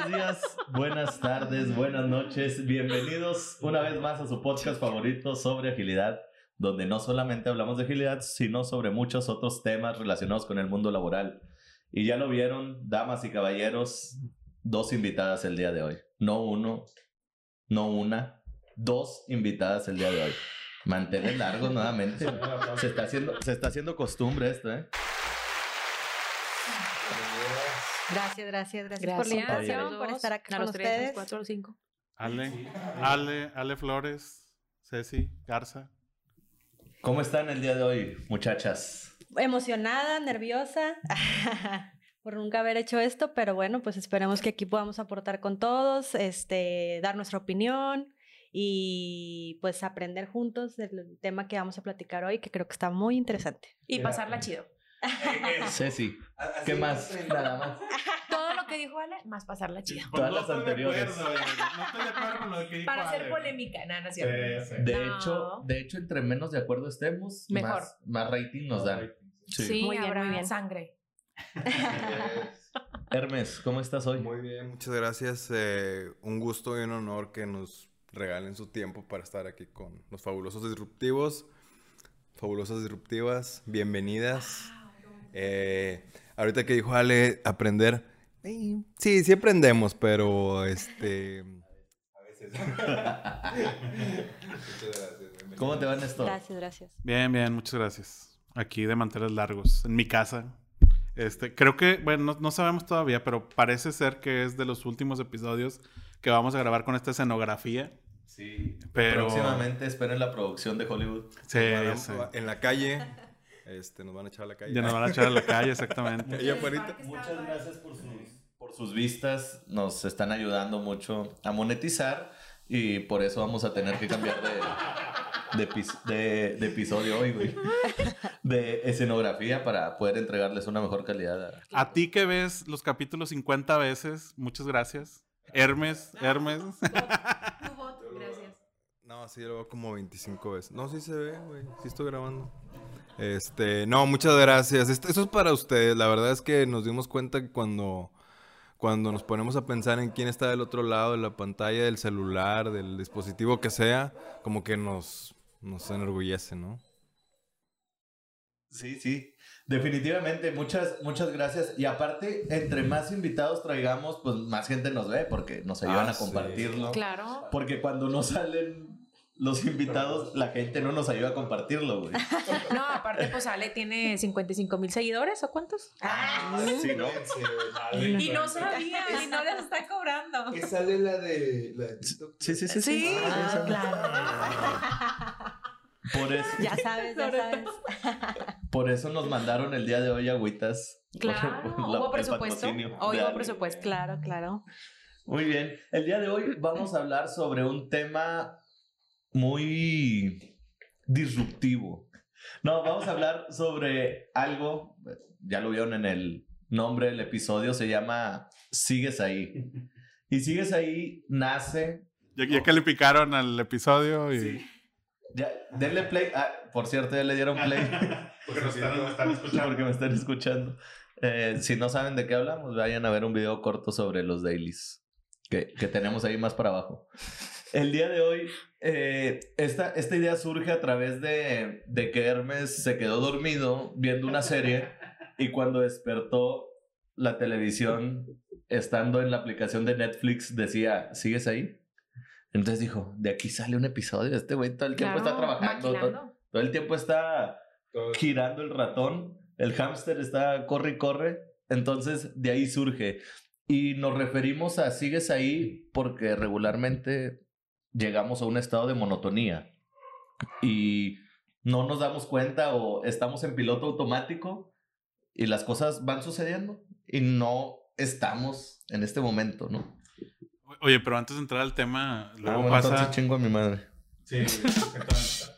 Buenos días, buenas tardes, buenas noches. Bienvenidos una vez más a su podcast favorito sobre agilidad, donde no solamente hablamos de agilidad, sino sobre muchos otros temas relacionados con el mundo laboral. Y ya lo vieron, damas y caballeros, dos invitadas el día de hoy. No uno, no una, dos invitadas el día de hoy. Mantener largo nuevamente. Se está haciendo, se está haciendo costumbre esto, ¿eh? Gracias, gracias, gracias, Gracias. por la invitación, por estar acá a con los tres, a ustedes. los cuatro, a los cinco. Ale, Ale, Ale Flores, Ceci, Garza. ¿Cómo están el día de hoy, muchachas? Emocionada, nerviosa por nunca haber hecho esto, pero bueno, pues esperemos que aquí podamos aportar con todos, este, dar nuestra opinión y pues aprender juntos del tema que vamos a platicar hoy, que creo que está muy interesante. Y pasarla chido. Ceci, ¿qué más? Nada más. Todo lo que dijo Ale, más pasarla chido. Todas las anteriores. No estoy de acuerdo con lo que dijo Para hacer polémica, nada, no. De No. hecho, de hecho, entre menos de acuerdo estemos, Mejor. Más, más rating nos dan. Sí. Sí, Muy bien, muy bien. sangre. Hermes, ¿cómo estás hoy? Muy bien, muchas gracias. Eh, un gusto y un honor que nos regalen su tiempo para estar aquí con los fabulosos disruptivos. Fabulosas disruptivas, bienvenidas. Eh, ahorita que dijo Ale, aprender. Sí, sí aprendemos, pero este. A veces. muchas gracias. bienvenidas. ¿Cómo te va, Néstor? Gracias, gracias. Bien, bien, muchas gracias. Aquí de manteles largos, en mi casa. Este, creo que, bueno, no, no sabemos todavía, pero parece ser que es de los últimos episodios que vamos a grabar con esta escenografía. Sí. Pero- Próximamente esperen la producción de Hollywood. Sí, sí. En la calle. Este, nos van a echar a la calle. Ya nos van a echar a la calle, exactamente. Muchas gracias por sus, por sus vistas. Nos están ayudando mucho a monetizar y por eso vamos a tener que cambiar de, de, de- de episodio hoy, güey. De escenografía para poder entregarles una mejor calidad. a- A ti que ves los capítulos 50 veces, muchas gracias. Hermes, Hermes. Tu voto, gracias. No, sí, lo veo como 25 veces. No, sí se ve, güey. Sí estoy grabando. Este, no, muchas gracias. Este- eso es para ustedes. La verdad es que nos dimos cuenta que cuando, cuando nos ponemos a pensar en quién está del otro lado de la pantalla, del celular, del dispositivo que sea, como que nos, nos enorgullece, ¿no? Sí, sí. Definitivamente, muchas, muchas gracias. Y aparte, entre más invitados traigamos, pues más gente nos ve porque nos ayudan Ah, a sí. compartirlo. Claro. Porque cuando no salen los invitados, la gente no nos ayuda a compartirlo, güey. No, aparte, pues Ale tiene 55 mil seguidores, ¿o cuántos? Sí, ¿no? Y no sabía, y no les está cobrando. Que sale la de, la de TikTok. Sí, sí, sí. Sí, Ah, claro. Por eso, Ya sabes, ya sabes. por eso nos mandaron el día de hoy agüitas. Claro, la- hubo presupuesto. Hoy hubo presupuesto. Claro, claro. Muy bien. El día de hoy vamos a hablar sobre un tema muy disruptivo. No, vamos a hablar sobre algo, ya lo vieron en el nombre del episodio, se llama Sigues ahí. Y Sigues ahí nace... Ya, ya que le picaron al episodio y... Ya, denle play. Ah, por cierto, ya le dieron play. Porque nos están, nos están escuchando. Porque me están escuchando. Eh, si no saben de qué hablamos, vayan a ver un video corto sobre los dailies que, que tenemos ahí más para abajo. El día de hoy, eh, esta, esta idea surge a través de, de que Hermes se quedó dormido viendo una serie y cuando despertó la televisión, estando en la aplicación de Netflix, decía, ¿sigues ahí? Entonces dijo, de aquí sale un episodio. Este güey todo el tiempo está trabajando. Todo, todo el tiempo está girando el ratón, el hámster está corre y corre, entonces de ahí surge. Y nos referimos a sigues ahí porque regularmente llegamos a un estado de monotonía y no nos damos cuenta o estamos en piloto automático y las cosas van sucediendo y no estamos en este momento, ¿no? Oye, pero antes de entrar al tema, luego Ah, bueno, pasa... chingo a mi madre. Sí,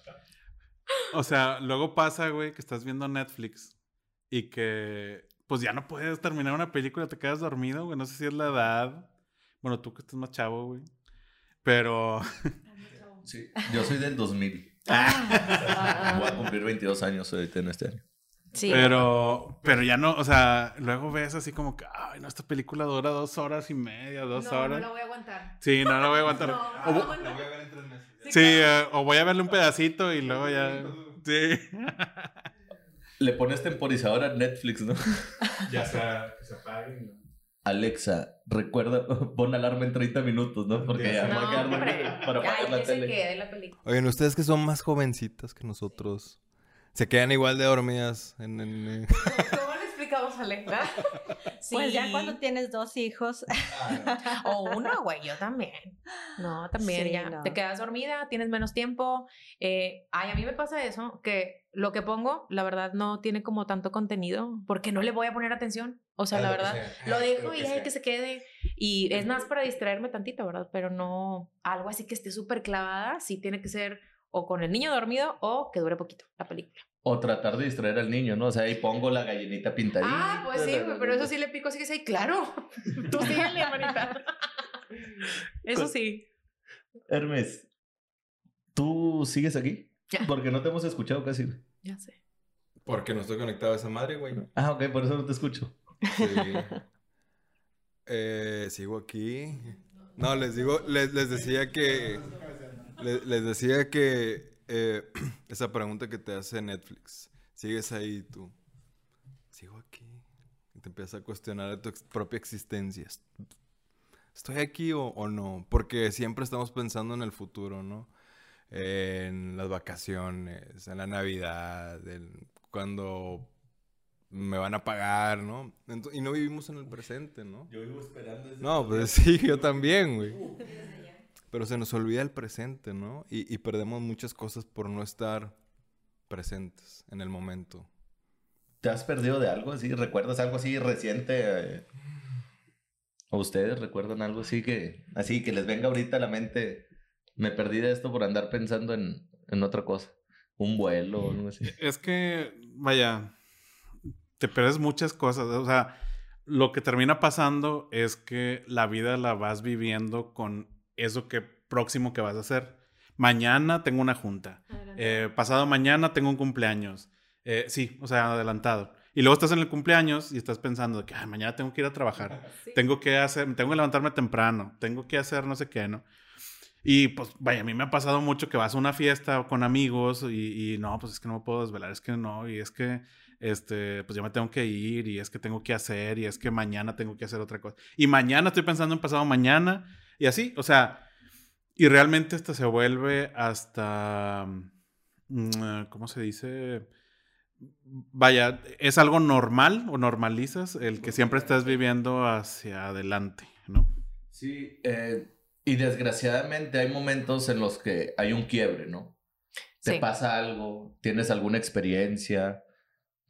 O sea, luego pasa, güey, que estás viendo Netflix y que pues ya no puedes terminar una película, te quedas dormido, güey. No sé si es la edad. Bueno, tú que estás más chavo, güey. Pero Sí, yo soy del 2000. Ah, Voy a cumplir 22 años ahorita en este año. Sí. Pero, pero ya no, o sea, luego ves así como que, ay, no, esta película dura dos horas y media, dos no, horas. no la voy a aguantar. Sí, no la voy a aguantar. No, O no, no. voy a ver en tres meses. sí, eh, o voy a verle un pedacito y luego ya. Sí. Le pones temporizador a Netflix, ¿no? ya sea, que se apaguen. Alexa, recuerda, pon alarma en 30 minutos, ¿no? Porque ya No, para apagar la tele. quede la película. Oigan, ustedes que son más jovencitas que nosotros, se quedan igual de dormidas en, en, ¿Cómo le explicamos a Alexa? Pues ya Sí. cuando tienes dos hijos, O uno, güey, yo también. No, también Sí, ya. no. Te quedas dormida, tienes menos tiempo. Eh, ay, a mí me pasa eso, que lo que pongo, la verdad, no tiene como tanto contenido, porque no le voy a poner atención. O sea, la verdad, lo dejo y ay, que se quede. Y es más para distraerme tantito, ¿verdad? Pero no algo así que esté súper clavada, sí tiene que ser o con el niño dormido o que dure poquito la película. O tratar de distraer al niño, ¿no? O sea, ahí pongo la gallinita pintadita. Ah, pues sí, pero eso sí le pico así que sí, claro. Tú síguele, manita. Eso sí. Hermes, ¿tú sigues aquí? Ya. Porque no te hemos escuchado casi. Ya sé. Porque no estoy conectado a esa madre, güey. Ah, ok, por eso no te escucho. Sí. Eh, sigo aquí. No, les digo, les, les decía que. Les, les decía que eh, esa pregunta que te hace Netflix. ¿Sigues ahí tú? Sigo aquí. Y te empiezas a cuestionar de tu ex- propia existencia. ¿Est- ¿Estoy aquí o, o no? Porque siempre estamos pensando en el futuro, ¿no? En las vacaciones, en la Navidad, en cuando me van a pagar, ¿no? Y no vivimos en el presente, ¿no? Yo vivo esperando ese No, pues sí, yo también, güey. Pero se nos olvida el presente, ¿no? Y, y perdemos muchas cosas por no estar presentes en el momento. ¿Te has perdido de algo así? ¿Recuerdas algo así reciente? ¿O ustedes recuerdan algo así que, así que les venga ahorita a la mente? Me perdí de esto por andar pensando en, en otra cosa. Un vuelo o algo así. Es que, vaya, te pierdes muchas cosas. O sea, lo que termina pasando es que la vida la vas viviendo con eso que próximo que vas a hacer. Mañana tengo una junta. Eh, pasado mañana tengo un cumpleaños. Eh, sí, o sea, adelantado. Y luego estás en el cumpleaños y estás pensando de que "Ay, mañana tengo que ir a trabajar. Tengo que hacer, tengo que levantarme temprano. Tengo que hacer no sé qué, ¿no? Y pues, vaya, a mí me ha pasado mucho que vas a una fiesta con amigos y, no, pues es que no me puedo desvelar, es que no, y es que, este, pues yo me tengo que ir y es que tengo que hacer y es que mañana tengo que hacer otra cosa. Y mañana estoy pensando en pasado mañana y así, o sea, y realmente esto se vuelve hasta, mm, ¿cómo se dice? Vaya, es algo normal o normalizas el que siempre estás viviendo hacia adelante, ¿no? Sí, eh, y desgraciadamente hay momentos en los que hay un quiebre, ¿no? Te Sí. pasa algo, tienes alguna experiencia,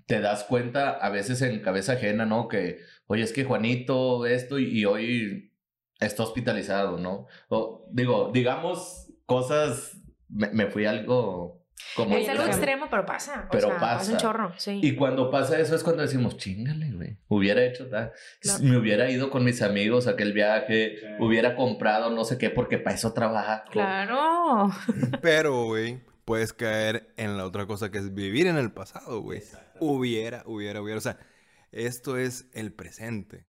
te das cuenta a veces en cabeza ajena, ¿no? Que, oye, es que Juanito esto y, y hoy está hospitalizado, ¿no? O digo, digamos cosas, me, me fui algo como... Es algo extremo, pero pasa. Pero o sea, pasa. un chorro, sí. Y cuando pasa eso es cuando decimos, chingale, güey. Hubiera hecho, tal. Claro. me hubiera ido con mis amigos a aquel viaje, hubiera comprado no sé qué, porque para eso trabajo. Claro. Pero, güey, puedes caer en la otra cosa que es vivir en el pasado, güey. Hubiera, hubiera, hubiera. O sea, esto es el presente.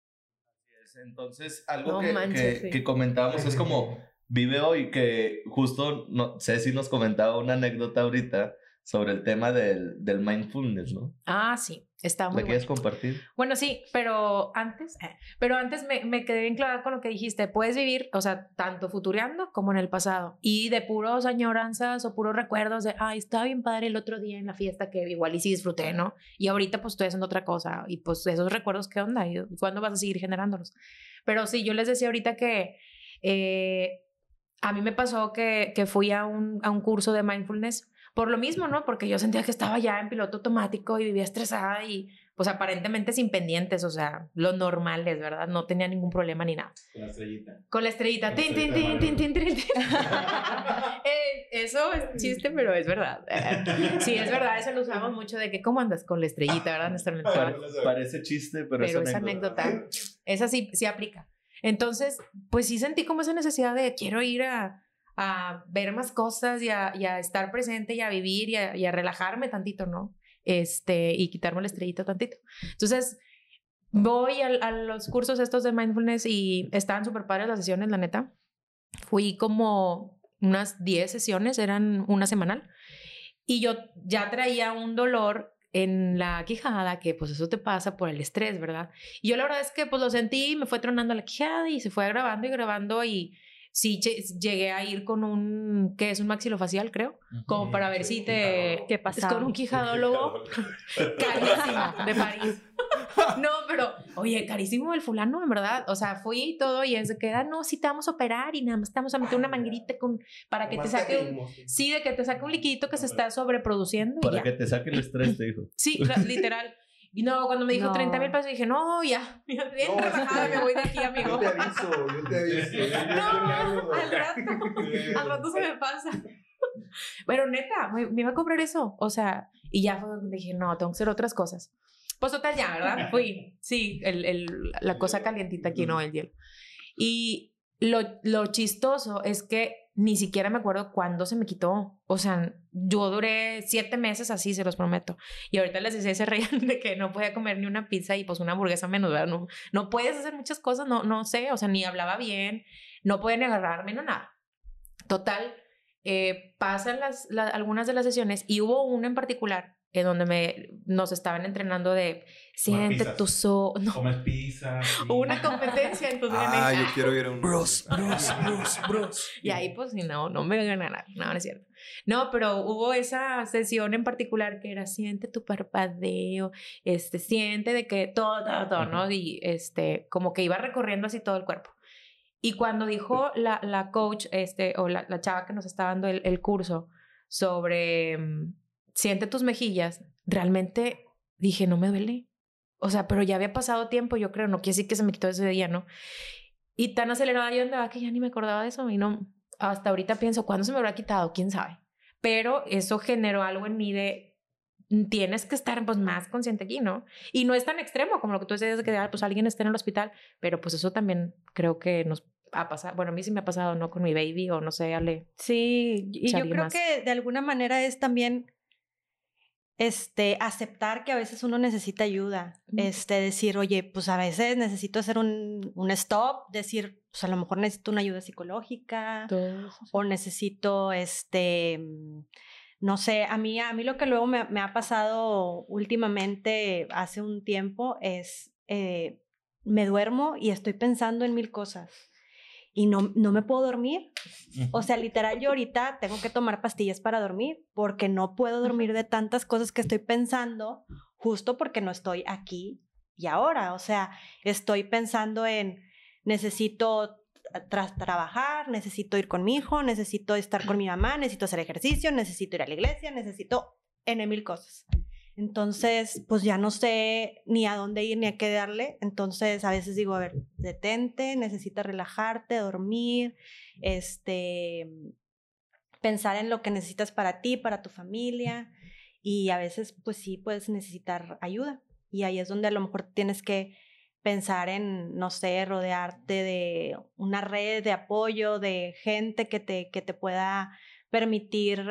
Entonces, algo No que, manches, que- sí. que comentábamos es como, vive hoy, que justo, no si nos comentaba una anécdota ahorita sobre el tema del, del mindfulness, ¿no? Ah, sí. Está ¿Me muy quieres bueno. compartir? Bueno, sí, pero antes, eh, pero antes me, me quedé bien clavada con lo que dijiste. Puedes vivir, o sea, tanto futureando como en el pasado. Y de puros añoranzas o puros recuerdos de, ay, estaba bien padre el otro día en la fiesta que igual y sí disfruté, ¿no? Y ahorita pues estoy haciendo otra cosa. Y pues esos recuerdos, ¿qué onda? ¿Y cuándo vas a seguir generándolos? Pero sí, yo les decía ahorita que eh, a mí me pasó que, que fui a un, a un curso de mindfulness por lo mismo, ¿no? Porque yo sentía que estaba ya en piloto automático y vivía estresada y pues aparentemente sin pendientes, o sea, lo normal es, ¿verdad? No tenía ningún problema ni nada. Con la estrellita. Con la estrellita. Tin, tin, tin, tin, tin, tin, tin. Eh, Eso es chiste, pero es verdad. Sí, es verdad, eso lo usamos mucho de que cómo andas con la estrellita, ¿verdad? Nuestra mentora. Parece chiste, pero, Pero es anécdota, esa sí, sí aplica. Entonces, pues sí sentí como esa necesidad de quiero ir a, a ver más cosas y a, estar presente y a vivir y a, y a relajarme tantito, ¿no? este, y quitarme la estrellita tantito. Entonces, voy a, los cursos estos de mindfulness y estaban súper padres las sesiones, la neta. Fui como unas 10 sesiones, eran una semanal. Y yo ya traía un dolor en la quijada, que pues eso te pasa por el estrés, ¿verdad? Y yo la verdad es que pues lo sentí, me fue tronando la quijada y se fue grabando y grabando y sí che- llegué a ir con un, que es un maxilofacial, creo, como para ver si te... ¿Qué Es pasaba? con un quijadólogo carísimo de París. No, pero, oye, carísimo el fulano, en verdad. O sea, fui y todo y es de que, ah, no, sí te vamos a operar y nada más te vamos a meter una manguerita con, para que te saque un, sí, de que te saque un liquidito que se está sobreproduciendo y Para ya. que te saque el estrés, te dijo. Sí, literal. Y no, cuando me dijo No. 30 mil pesos, dije, no, ya, ya bien No, relajada, me voy de aquí, Yo amigo. te aviso, yo te aviso. No, al rato, al rato se me pasa. Pero neta, me, me iba a cobrar eso. O sea, y ya fue donde dije, no, tengo que hacer otras cosas. Pues total, ya, ¿verdad? Fui. Sí, el, el, la cosa calientita aquí, no el hielo. Y lo, lo chistoso es que ni siquiera me acuerdo cuándo se me quitó. O sea, yo duré siete meses así, se los prometo. Y ahorita les decía, se reían de que no podía comer ni una pizza y pues una hamburguesa menos, ¿verdad? No, no puedes hacer muchas cosas, no, no sé, o sea, ni hablaba bien, no ni agarrarme, no nada. Total, eh, pasan las, la- algunas de las sesiones y hubo una en particular en donde me, nos estaban entrenando de siente pizzas. tu so... No, Comes pizza. hubo una competencia, entonces Ah, yo quiero ir a un. Bros, bros, bros, bros. Y ahí pues no, no me ganará, no, no es cierto. No, pero hubo esa sesión en particular que era siente tu parpadeo, este, siente de que todo, todo, todo, ¿no? Y este, como que iba recorriendo así todo el cuerpo. Y cuando dijo la, la coach, este, o la, la chava que nos estaba dando el, el curso sobre mm, siente tus mejillas, realmente dije, no me duele. O sea, pero ya había pasado tiempo, yo creo, no quiere decir que se me quitó ese día, ¿no? Y tan acelerada yo andaba que ya ni me acordaba de eso y no, hasta ahorita pienso, ¿cuándo se me habrá quitado? ¿Quién sabe? Pero eso generó algo en mí de, mm, tienes que estar pues más consciente aquí, ¿no? Y no es tan extremo como lo que tú decías de que ah, pues alguien esté en el hospital, pero pues eso también creo que nos ha pasado, bueno, a mí sí me ha pasado, ¿no? Con mi baby o no sé, Ale. Sí, y yo creo más. que de alguna manera es también este aceptar que a veces uno necesita ayuda, este decir, oye, pues a veces necesito hacer un, un stop, decir, pues a lo mejor necesito una ayuda psicológica o necesito este mm, no sé, a mí a mí lo que luego me, me ha pasado últimamente hace un tiempo es eh, me duermo y estoy pensando en mil cosas y no, no me puedo dormir. O sea, literal, yo ahorita tengo que tomar pastillas para dormir porque no puedo dormir de tantas cosas que estoy pensando justo porque no estoy aquí y ahora. O sea, estoy pensando en necesito tra- trabajar, necesito ir con mi hijo, necesito estar con mi mamá, necesito hacer ejercicio, necesito ir a la iglesia, necesito N mil cosas. Entonces, pues ya no sé ni a dónde ir ni a qué darle. Entonces, a veces digo, a ver, detente, necesitas relajarte, dormir, este, pensar en lo que necesitas para ti, para tu familia. Y a veces, pues sí, puedes necesitar ayuda. Y ahí es donde a lo mejor tienes que pensar en, no sé, rodearte de una red de apoyo, de gente que te, que te pueda permitir,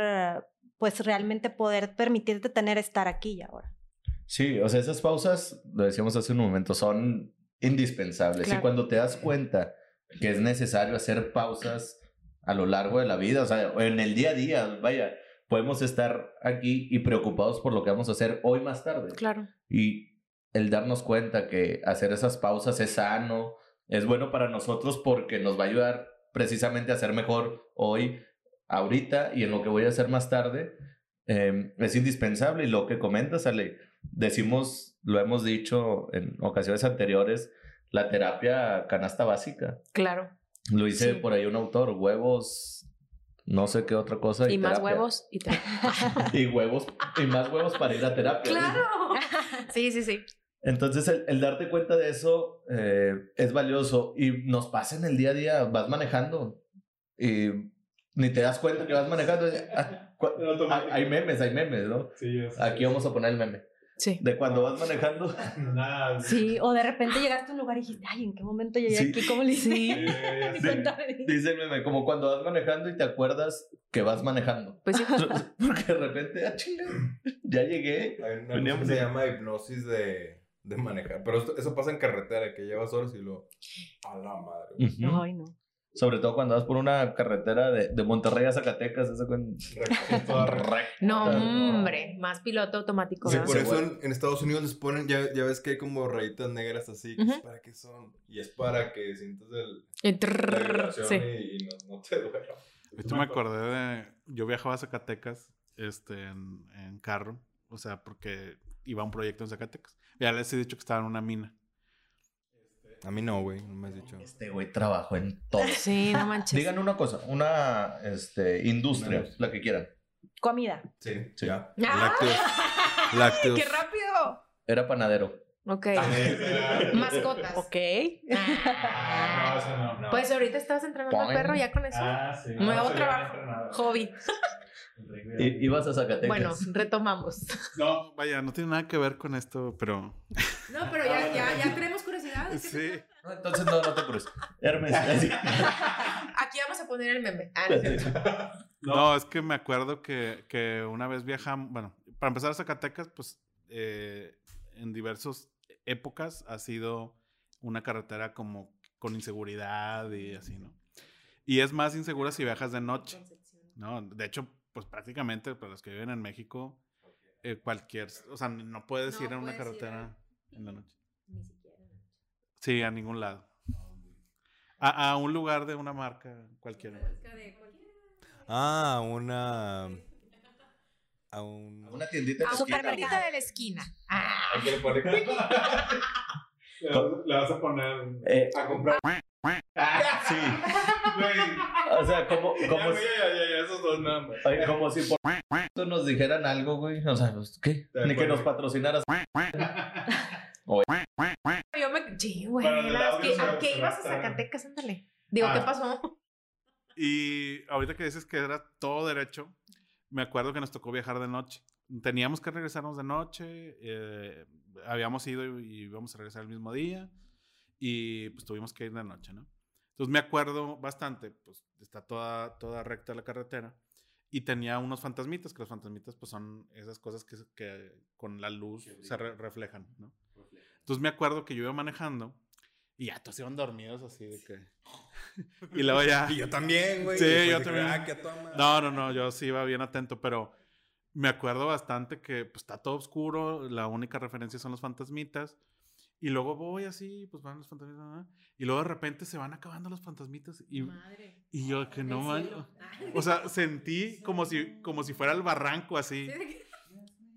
pues realmente poder permitirte tener estar aquí y ahora. Sí, o sea, esas pausas, lo decíamos hace un momento, son indispensables. Y cuando te das cuenta que es necesario hacer pausas a lo largo de la vida, o sea, en el día a día, vaya, podemos estar aquí y preocupados por lo que vamos a hacer hoy más tarde. Claro. Y el darnos cuenta que hacer esas pausas es sano, es bueno para nosotros porque nos va a ayudar precisamente a ser mejor hoy, ahorita y en lo que voy a hacer más tarde, eh, es indispensable. Y lo que comentas, Ale, decimos, lo hemos dicho en ocasiones anteriores, la terapia canasta básica. Claro. Lo dice Sí. por ahí un autor, huevos, no sé qué otra cosa. Y, más terapia. huevos y. Y huevos, y más huevos para ir a terapia. ¡Claro! Sí, sí, sí. Entonces, el, el darte cuenta de eso eh, es valioso y nos pasa en el día a día. Vas manejando y ni te das cuenta que vas manejando. Ah, automático. Hay memes, hay memes, ¿no? Sí, yo sé. Aquí vamos a poner el meme. Sí. De cuando vas manejando. Nada. Sí, o de repente llegaste a un lugar y dijiste, ay, ¿en qué momento llegué Sí. aquí? ¿Cómo le hice? Sí, Sí. Dice el meme, como cuando vas manejando y te acuerdas que vas manejando. Pues sí. Porque de repente, ah, chinga, ya llegué. Hay una cosa Veníamos que se llama hipnosis de, de manejar. Pero esto- eso pasa en carretera, que llevas horas y lo. A la madre. Ay, no. Sobre todo cuando vas por una carretera de, de Monterrey a Zacatecas, eso con. No, hombre, más piloto automático. Sí, por eso en, en Estados Unidos les ponen, ya, ya ves que hay como rayitas negras así, que es Ujú. para qué son. Y es para que sientas el, la trrr, sí. y, y no, no te duela. Ahorita me acordé de. Yo viajaba a Zacatecas este, en, en carro. O sea, porque iba a un proyecto en Zacatecas. Ya les he dicho que estaba en una mina. A mí no, güey, no me has dicho. Este güey trabajó en todo. Sí, no manches. Digan una cosa, una este, industria, Una- la que quieran. Comida. Sí, Sí. ya. ¡Ah! Lácteos. Lácteos. ¡Qué rápido! Era panadero. Ok. Mascota. Mascotas. Ok. Ah, no, eso no. No. Pues ahorita estás entrenando al perro ya con eso. Ah, sí. Nuevo eso ya trabajo. no. Hobby. I- ibas a Zacatecas. Bueno, retomamos. No, vaya, no tiene nada que ver con esto, pero. No, pero ya, ya, ya tenemos curiosidad. Sí. No, entonces no, no te cruces. Hermes. así. Aquí vamos a poner el meme. Ah, no es cierto. No, es que me acuerdo que, que una vez viajamos, bueno, para empezar a Zacatecas, pues eh, en diversas épocas ha sido una carretera como con inseguridad y así, ¿no? Y es más insegura si viajas de noche, ¿no? De hecho, pues prácticamente para los que viven en México, eh, cualquier, o sea, no puedes No ir a una carretera en la noche. Sí, a ningún lado. A, a un lugar de una marca cualquiera. Ah, una. A un. Una tiendita A de un esquina, supermercado de la esquina. Ah. ¿A le vas- a poner Eh, a comprar. sí. O sea, como, como, si, ya, ya, ya, esos dos nada más. ay, como si por esto nos dijeran algo, güey. O sea, ¿qué? Ni que nos patrocinaras. Yo me. Sí, güey. Las que- ¿A qué ibas a Zacatecas? Ándale. Digo, Ah. ¿qué pasó? Y ahorita que dices que era todo derecho, me acuerdo que nos tocó viajar de noche. Teníamos que regresarnos de noche, eh, habíamos ido y íbamos a regresar el mismo día y pues tuvimos que ir de noche, ¿no? Entonces me acuerdo bastante, pues está toda, toda recta la carretera y tenía unos fantasmitas, que los fantasmitas pues son esas cosas que, que con la luz se re- reflejan, ¿no? Entonces me acuerdo que yo iba manejando y ya todos iban dormidos así de que... y luego ya... Y yo también, güey. Sí, yo también. Ah, qué toma. No, no, no, yo sí iba bien atento, pero me acuerdo bastante que pues, está todo oscuro, la única referencia son los fantasmitas. Y luego voy así, pues van los fantasmitas, ¿no? y luego de repente se van acabando los fantasmitas y, Madre. y yo que no man, o sea, sentí como si, como si fuera el barranco así.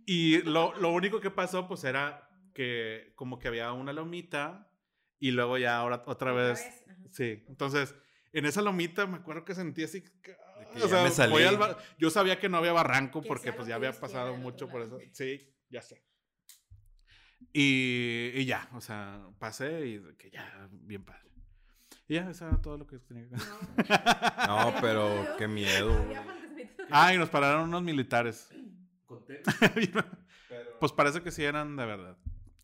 Y lo, lo único que pasó pues era que como que había una lomita y luego ya ahora otra vez Ajá. Sí, entonces, en esa lomita me acuerdo que sentí así. o ya sea, me salí. voy al ba- yo sabía que no había barranco Que porque pues ya había pasado mucho por eso. Sí, ya sé. Y, y ya, o sea, pasé y que ya, bien padre. Y ya, eso era todo lo que tenía que No, pero qué miedo, güey. Ah, y nos pararon unos militares. pues parece que sí eran de verdad.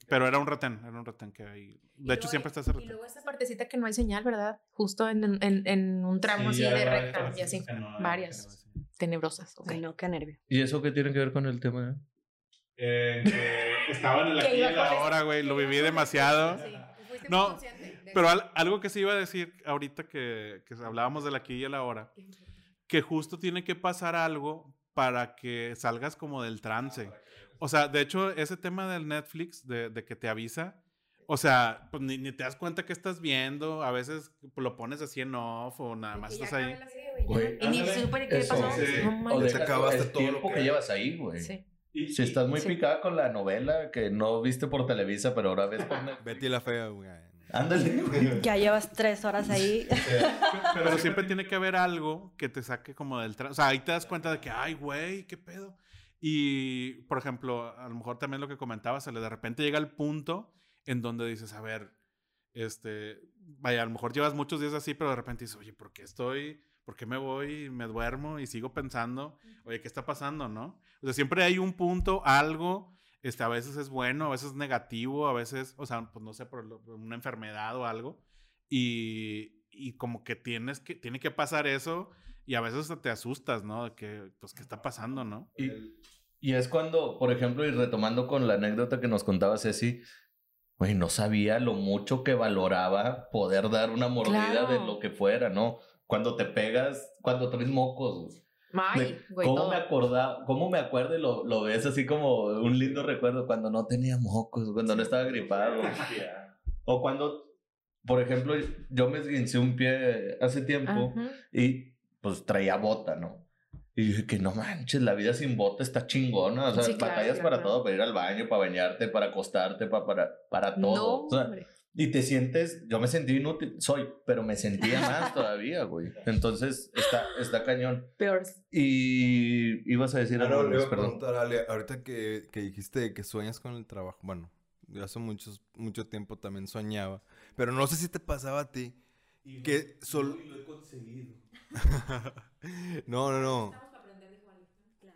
Pero era un retén, era un retén que hay. De hecho, siempre está ese Y luego esa partecita que no hay señal, ¿verdad? Justo en, en, en un tramo así Sí, de recta y así. no Varias. Tenebrosas. ok. Ay, no, qué nervio. ¿Y eso qué tiene que ver con el tema? Eh, que estaban en la Que aquí la Ahora, güey, lo viví demasiado. sí, fuiste No, muy consciente de Pero al- algo que sí iba a decir ahorita que, que hablábamos del aquí y el ahora, que justo tiene que pasar algo para que salgas como del trance. O sea, de hecho, ese tema del Netflix, de, de que te avisa, o sea, pues ni, ni te das cuenta que estás viendo, a veces lo pones así en off o nada más que ya estás ahí. güey, Y ni supe qué pasó. sí. No O de te acabaste el todo lo tiempo que que hay. llevas ahí, güey. Sí. Y- Si estás muy Sí. picada con la novela que no viste por Televisa, pero ahora ves por Netflix. Betty la fea, güey. Ándale, güey. Ya llevas tres horas ahí. Pero siempre tiene que haber algo que te saque como del trance. O sea, ahí te das cuenta de que, ay, güey, qué pedo. Y, por ejemplo, a lo mejor también lo que comentabas, de repente llega el punto en donde dices, a ver, este, vaya, a lo mejor llevas muchos días así, pero de repente dices, oye, ¿por qué estoy, por qué me voy, me duermo y sigo pensando, oye, ¿qué está pasando, no? O sea, siempre hay un punto, algo este, a veces es bueno, a veces es negativo, a veces, o sea, pues no sé, por lo- por una enfermedad o algo. Y, y como que tienes que, tiene que pasar eso y a veces hasta te asustas, ¿no? De que, pues, ¿qué está pasando, no? Y, y es cuando, por ejemplo, y retomando con la anécdota que nos contaba Ceci, güey, no sabía lo mucho que valoraba poder dar una mordida de Claro. lo que fuera, ¿no? Cuando te pegas, cuando traes mocos, güey. Ay, De güey, ¿Cómo todo. me acordaba, cómo me acuerdo y lo, lo ves así como un lindo recuerdo cuando no tenía mocos, cuando no estaba gripado. o cuando, por ejemplo, yo me esguincé un pie hace tiempo Ajá. y pues traía bota, ¿no? Y dije que no manches, la vida sin bota está chingona. O sea, Sí, claro, batallas claro, para claro. todo, para ir al baño, para bañarte, para acostarte, para, para, para No, todo. O sea, hombre. y te sientes, yo me sentí inútil, soy, pero me sentía más todavía, güey. Entonces, está, está cañón. Peor. Y ibas a decir no, algo, le iba a perdón. preguntar, Ale, ahorita que, que dijiste que sueñas con el trabajo, bueno, yo hace muchos, mucho tiempo también soñaba, pero no sé si te pasaba a ti, que sol... lo he conseguido. no, no, no.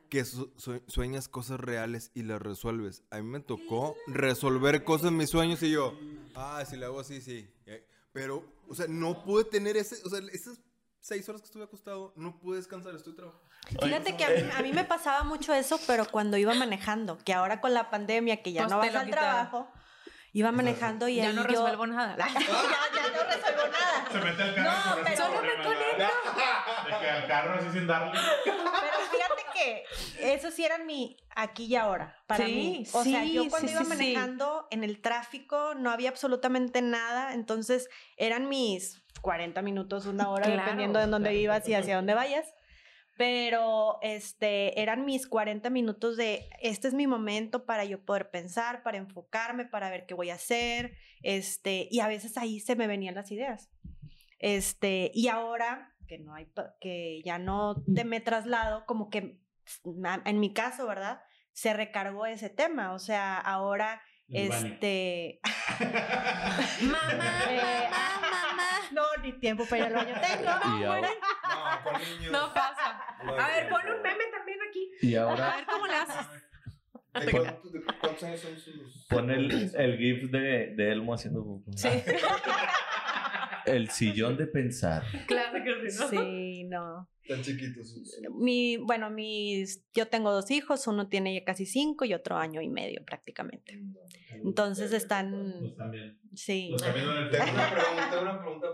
Que su- sue- sueñas cosas reales y las resuelves. A mí me tocó resolver cosas en mis sueños y yo, ah, si lo hago así, sí. Eh, Pero, o sea, no pude tener ese, o sea, esas seis horas que estuve acostado, no pude descansar, estoy trabajando. Fíjate que a mí, a mí me pasaba mucho eso, pero cuando iba manejando, que ahora con la pandemia, que ya Pues no vas al trabajo, iba manejando y Ya ahí no yo- resuelvo nada. ya, ya no resuelvo nada. Se mete al No, carro. con pero- Solo me ¿verdad? De que al carro así sin darle. Pero fíjate que eso sí eran mi aquí y ahora para Sí, mí. O sea, sí, yo cuando sí, iba sí, sí. manejando en el tráfico no había absolutamente nada, entonces eran mis 40 minutos, una hora, Claro, dependiendo de dónde claro. vivas y hacia dónde vayas. Pero este eran mis 40 minutos de este es mi momento para yo poder pensar, para enfocarme, para ver qué voy a hacer, este, y a veces ahí se me venían las ideas. Este, y ahora que no hay que ya no te me traslado, como que en mi caso, ¿verdad? Se recargó ese tema, o sea, ahora este Mamá, Eh, mamá, mamá. no ni tiempo para ir al baño tengo. Y ahora, No, con niños. No pasa. A ver, pon un meme también aquí. y A ahora ver cómo le haces. ¿Cuántos, de- cuántos años son sus...? pon el, el gif de, de Elmo haciendo Sí. el sillón de pensar. Claro que sí, ¿no? Sí, no. Tan chiquitos sus... Mi, bueno, mis, yo tengo dos hijos, uno tiene ya casi cinco y otro año y medio prácticamente. Entonces están, Pues también. sí. Pues también una pregunta, tengo una pregunta.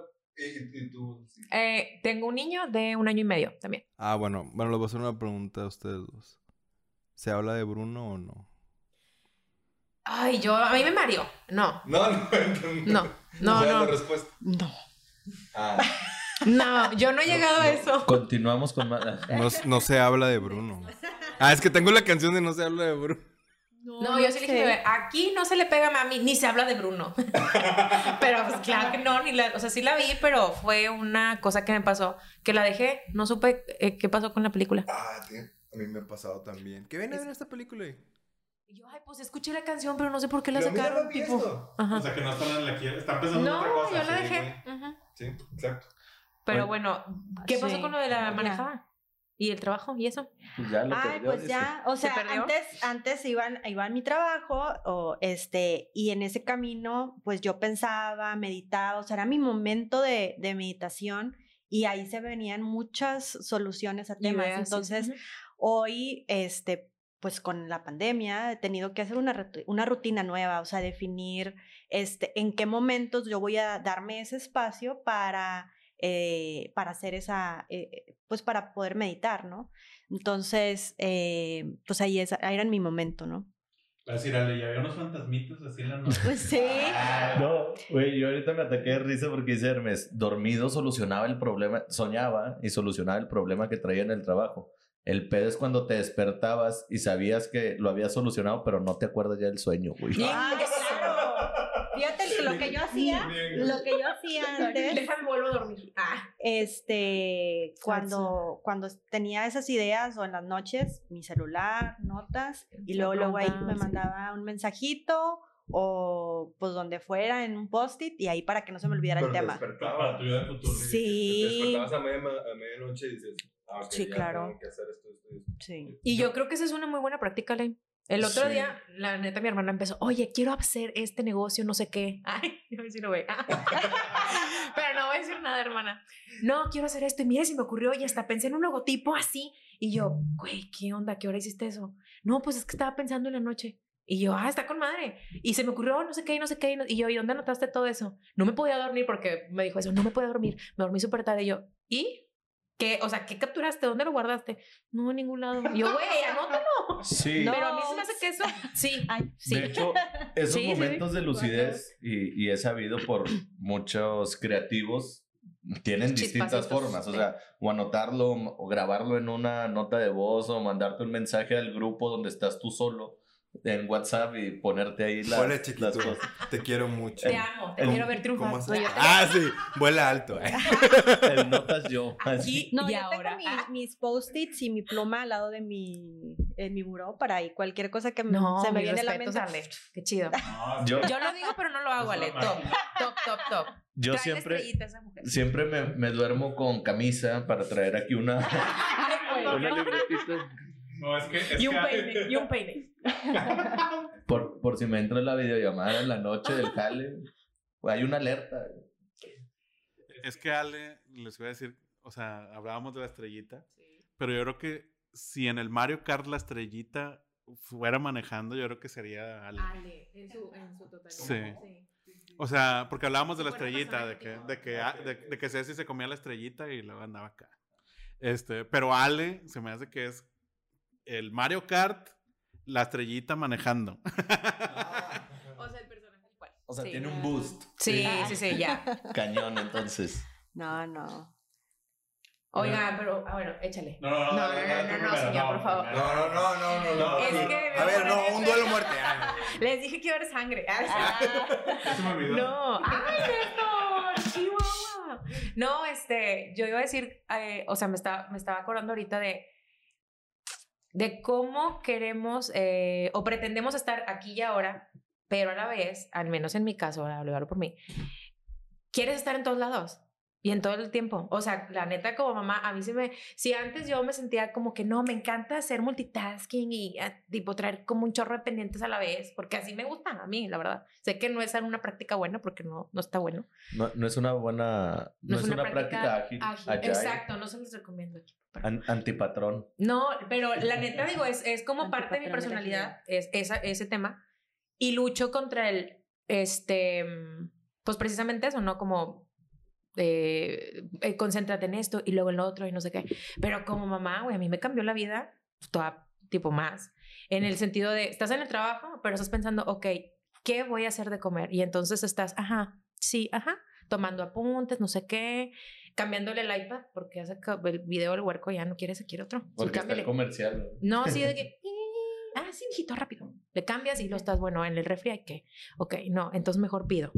Eh, tengo un niño de un año y medio también. Ah, bueno, bueno, les voy a hacer una pregunta a ustedes dos. ¿Se habla de Bruno o no? Ay, yo, a mí me mareó. No, No, no, no, no, no. respuesta. No. Ah, No, yo no he llegado a eso. Continuamos con más. no, no se habla de Bruno. Ah, es que tengo la canción de No se habla de Bruno. No, yo sí le dije, "Bebé, aquí no se le pega a mami, ni se habla de Bruno. pero pues claro que no, ni la, o sea, sí la vi, pero fue una cosa que me pasó, que la dejé, no supe eh, qué pasó con la película. Ah, tío, a mí me ha pasado también. ¿Qué viene a ver esta película? Y yo, ay, pues escuché la canción, pero no sé por qué la Pero mira, sacaron, no tipo. Ajá. O sea, que no están en la quiere. Están pensando en No, otra cosa. yo la dejé. Sí, exacto. Pero bueno, ¿qué pasó Sí. con lo de la Ya. manejada? Y el trabajo y eso. Pues ya lo Ay, perdió, pues dice. ya, o ¿Se sea, antes, antes iban, iba a mi trabajo, o este, y en ese camino, pues yo pensaba, meditaba, o sea, era mi momento de, de meditación, y ahí se venían muchas soluciones a temas. Ideas, sí, sí. Entonces, hoy, este, pues con la pandemia, he tenido que hacer una, una rutina nueva, o sea, definir, este, en qué momentos yo voy a darme ese espacio para, eh, para hacer esa, eh, eh, pues para poder meditar, ¿no? Entonces, eh, pues ahí, es, ahí era en mi momento, ¿no? Va a decir, Ale, ya había unos fantasmitas así en la noche. Pues sí. No, güey, yo ahorita me ataqué de risa porque dice Hermes, dormido solucionaba el problema, soñaba y solucionaba el problema que traía en el trabajo. El pedo es cuando te despertabas y sabías que lo habías solucionado, pero no te acuerdas ya del sueño, güey. Claro. Fíjate que lo que yo hacía, lo que yo hacía antes, Déjame vuelvo a dormir. Ah. este, cuando, cuando tenía esas ideas o en las noches, mi celular, notas, y luego, luego ahí me mandaba un mensajito o pues donde fuera en un post-it y ahí para que no se me olvidara el tema. Para tu vida del futuro. Sí, a, medianoche y dices, ah, Sí, ya claro. tengo que hacer esto, esto y esto. sí. Y yo creo que esa es una muy buena práctica, Ley. El otro Sí. día, la neta, mi hermana empezó, oye, quiero hacer este negocio, no sé qué. Ay, ver si lo ve. Pero no voy a decir nada, hermana. No, quiero hacer esto. Y mire, si me ocurrió y hasta pensé en un logotipo así. Y yo, güey, ¿qué onda? ¿Qué hora hiciste eso? No, pues es que estaba pensando en la noche. Y yo, ah, está con madre. Y se me ocurrió no sé qué, no sé qué. Y yo, ¿y dónde anotaste todo eso? No me podía dormir porque me dijo eso, no me podía dormir. Me dormí súper tarde. Y yo, ¿y? ¿Qué? O sea, ¿qué capturaste? ¿Dónde lo guardaste? No, en ningún lado. Yo, güey, anótalo. Sí. No. Pero a mí se me hace que eso, sí, Ay, sí. De hecho, esos Sí, sí, sí. momentos de lucidez, y, y he sabido por muchos creativos, tienen distintas formas. O sea, o anotarlo, o grabarlo en una nota de voz, o mandarte un mensaje al grupo donde estás tú solo en WhatsApp y ponerte ahí las, Ponle chiquito. las cosas. Te quiero mucho. te amo, te El- quiero ver triunfar. ¿Cómo se- No, yo te- Ah, sí. Vuela alto. eh. El notas yo. Aquí No, y yo ahora. tengo mi- mis post-its y mi pluma al lado de mi, en mi buró para ahí cualquier cosa que me- No, se me viene a la mente. Ale. Qué chido. No, Yo, Yo lo digo, pero no lo hago, Ale. Top, top, top, top. yo Trae siempre, estrellita esa mujer. siempre me, me duermo con camisa para traer aquí una, una libretita. No, es que. Es Y un que- peine, y un peine. Por, por si me entra la videollamada en la noche del jale. Hay una alerta. Es que Ale, les voy a decir, o sea, hablábamos de la estrellita, pero yo creo que si en el Mario Kart la estrellita fuera manejando, yo creo que sería Ale. Ale, en su, en su totalidad. Sí. O sea, porque hablábamos de la estrellita, de que, de que, de, de que Ceci se comía la estrellita y luego andaba acá. Este, pero Ale se me hace que es el Mario Kart, la estrellita manejando. O sea, el personaje igual. O sea, Sí. tiene un boost. Sí, sí, sí, ya. Cañón, entonces. No, no. Oiga, pero, ah, bueno, échale. No, no, no. No, no, no, señor, por favor. No, no, no, no, no. no. Es que A ver, no, un duelo muerte. Ah, Les dije que iba a haber sangre. Ah, Se me olvidó. No, ¡ay, Néstor! ¡Chihuahua! No, este, yo iba a decir, eh, o sea, me estaba, me estaba acordando ahorita de, de cómo queremos eh, o pretendemos estar aquí y ahora, pero a la vez, al menos en mi caso, ahora hablo por mí, quieres estar en todos lados. Y en todo el tiempo. O sea, la neta, como mamá, a mí se me. Si antes yo me sentía como que no, me encanta hacer multitasking y ah, tipo traer como un chorro de pendientes a la vez, porque así me gustan a mí, la verdad. Sé que no es una práctica buena porque no, no está bueno. No, no es una buena. No, es una, práctica, ágil. agile, Exacto, no se los recomiendo. an- antipatrón. No, pero la neta digo, es, es como parte de mi de personalidad, es, esa, ese tema. Y lucho contra el, este, mm, pues precisamente eso, ¿no? Como, eh, eh, concéntrate en esto y luego en lo otro y no sé qué. Pero como mamá, güey, a mí me cambió la vida, toda, tipo más, en el sentido de, estás en el trabajo, pero estás pensando, ok, ¿qué voy a hacer de comer? Y entonces estás, ajá, sí, ajá, tomando apuntes, no sé qué, cambiándole el iPad, porque hace el video del huerco ya no quiere, se quiere otro. Sí, Porque está el comercial. No, así de que. Ah, sí, hijito, rápido. Le cambias y lo estás, bueno, en el refri hay que. Ok, no, entonces mejor pido.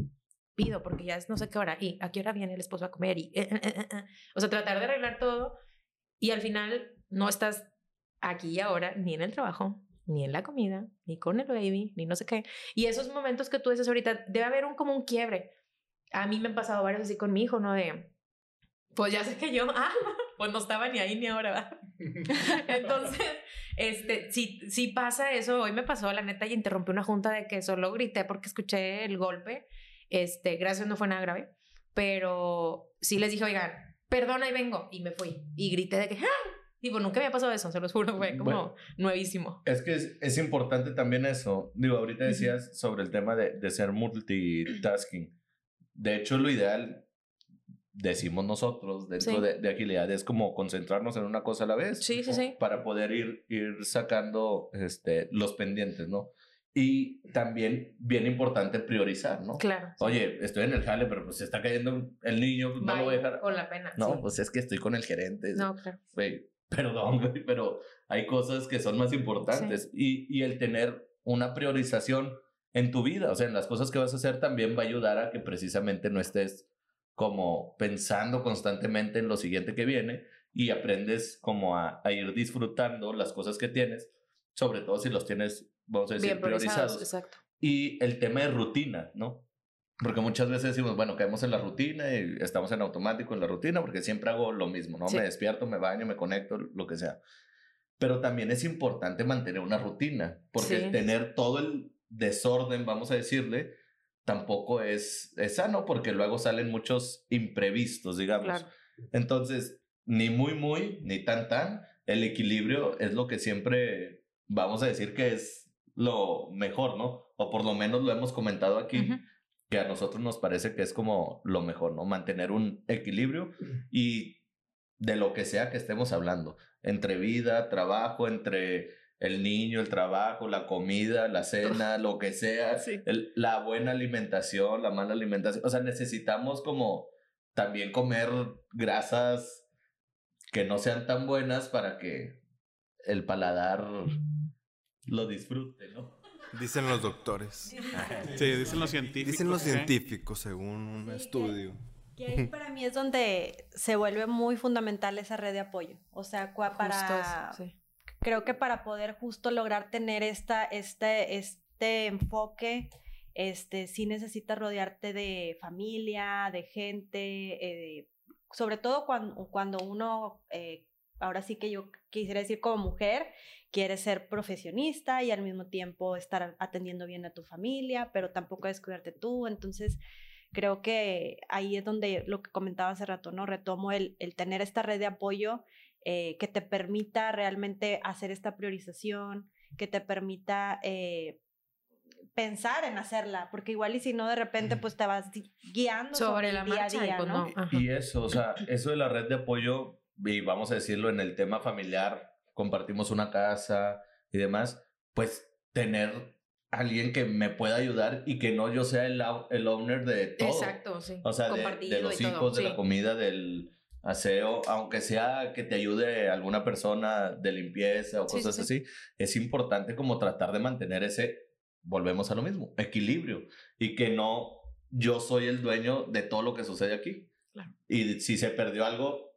Porque ya es no sé qué hora. ¿Y a qué hora viene el esposo a comer? Y, eh, eh, eh, eh. O sea, tratar de arreglar todo. Y al final no estás aquí y ahora, ni en el trabajo, ni en la comida, ni con el baby, ni no sé qué. Y esos momentos que tú dices ahorita, debe haber un como un quiebre. A mí me han pasado varios así con mi hijo, ¿no? De. Pues ya sé que yo, ah, pues no estaba ni ahí ni ahora, ¿verdad? Entonces, este, si, si pasa eso, hoy me pasó la neta y interrumpí una junta de que solo grité porque escuché el golpe. Este, gracias, no fue nada grave, pero sí les dije, oigan, perdona y vengo. Y me fui. Y grité de que, ¡ah! Digo, nunca me ha pasado eso, se los juro, fue como Bueno. nuevísimo. Es que es, es importante también eso. Digo, ahorita decías sobre el tema de, de ser multitasking. De hecho, lo ideal, decimos nosotros, dentro Sí. de, de agilidad, es como concentrarnos en una cosa a la vez. Sí, sí, sí. Para poder ir, ir sacando este, los pendientes, ¿no? Y también, bien importante, priorizar, ¿no? Claro. sí. Oye, estoy en el jale, pero pues se está cayendo el niño, pues, no lo voy a dejar. Con la pena. No, sí. pues es que estoy con el gerente. No, claro. Güey, perdón, güey, pero hay cosas que son más importantes. Y, y el tener una priorización en tu vida, o sea, en las cosas que vas a hacer también va a ayudar a que precisamente no estés como pensando constantemente en lo siguiente que viene y aprendes como a, a ir disfrutando las cosas que tienes, sobre todo si los tienes, vamos a decir, Bien priorizados, priorizados. exacto. Y el tema de rutina, ¿no? Porque muchas veces decimos, bueno, caemos en la rutina y estamos en automático en la rutina porque siempre hago lo mismo, ¿no? Sí. Me despierto, me baño, me conecto, lo que sea. pero también es importante mantener una rutina, porque Sí. tener todo el desorden, vamos a decirle, tampoco es, es sano, porque luego salen muchos imprevistos, digamos. Claro. Entonces, ni muy, muy, ni tan, tan, el equilibrio es lo que siempre vamos a decir que es lo mejor, ¿no? O por lo menos lo hemos comentado aquí, que a nosotros nos parece que es como lo mejor, ¿no? Mantener un equilibrio y de lo que sea que estemos hablando, entre vida, trabajo, entre el niño, el trabajo, la comida, la cena, lo que sea, Sí. el- la buena alimentación, la mala alimentación, o sea, necesitamos como también comer grasas que no sean tan buenas para que el paladar lo disfrute, ¿no? Dicen los doctores. Sí, dicen los científicos. Dicen los ¿eh? científicos, según un Sí, que- estudio. Y ahí para mí es donde se vuelve muy fundamental esa red de apoyo. O sea, cua- para, Justo eso, sí. creo que para poder justo lograr tener esta, este, este enfoque, este, sí necesitas rodearte de familia, de gente, eh, sobre todo cuando, cuando uno, eh, ahora sí que yo quisiera decir como mujer, quiere ser profesionista y al mismo tiempo estar atendiendo bien a tu familia, pero tampoco descuidarte tú. Entonces, creo que ahí es donde lo que comentaba hace rato, ¿no? Retomo el, el tener esta red de apoyo eh, que te permita realmente hacer esta priorización, que te permita eh, pensar en hacerla, porque igual y si no de repente pues te vas guiando Sobre el la día a marcha y día, pues ¿no? Y eso, o sea, eso de la red de apoyo, y vamos a decirlo en el tema familiar, compartimos una casa y demás, pues tener alguien que me pueda ayudar y que no yo sea el, el owner de todo. Exacto, sí. O sea, de, de los hijos, todo, de la sí. comida, del aseo, aunque sea que te ayude alguna persona de limpieza o Sí, sí, cosas sí. así, es importante como tratar de mantener ese, volvemos a lo mismo, equilibrio y que no yo soy el dueño de todo lo que sucede aquí. Claro. Y si se perdió algo,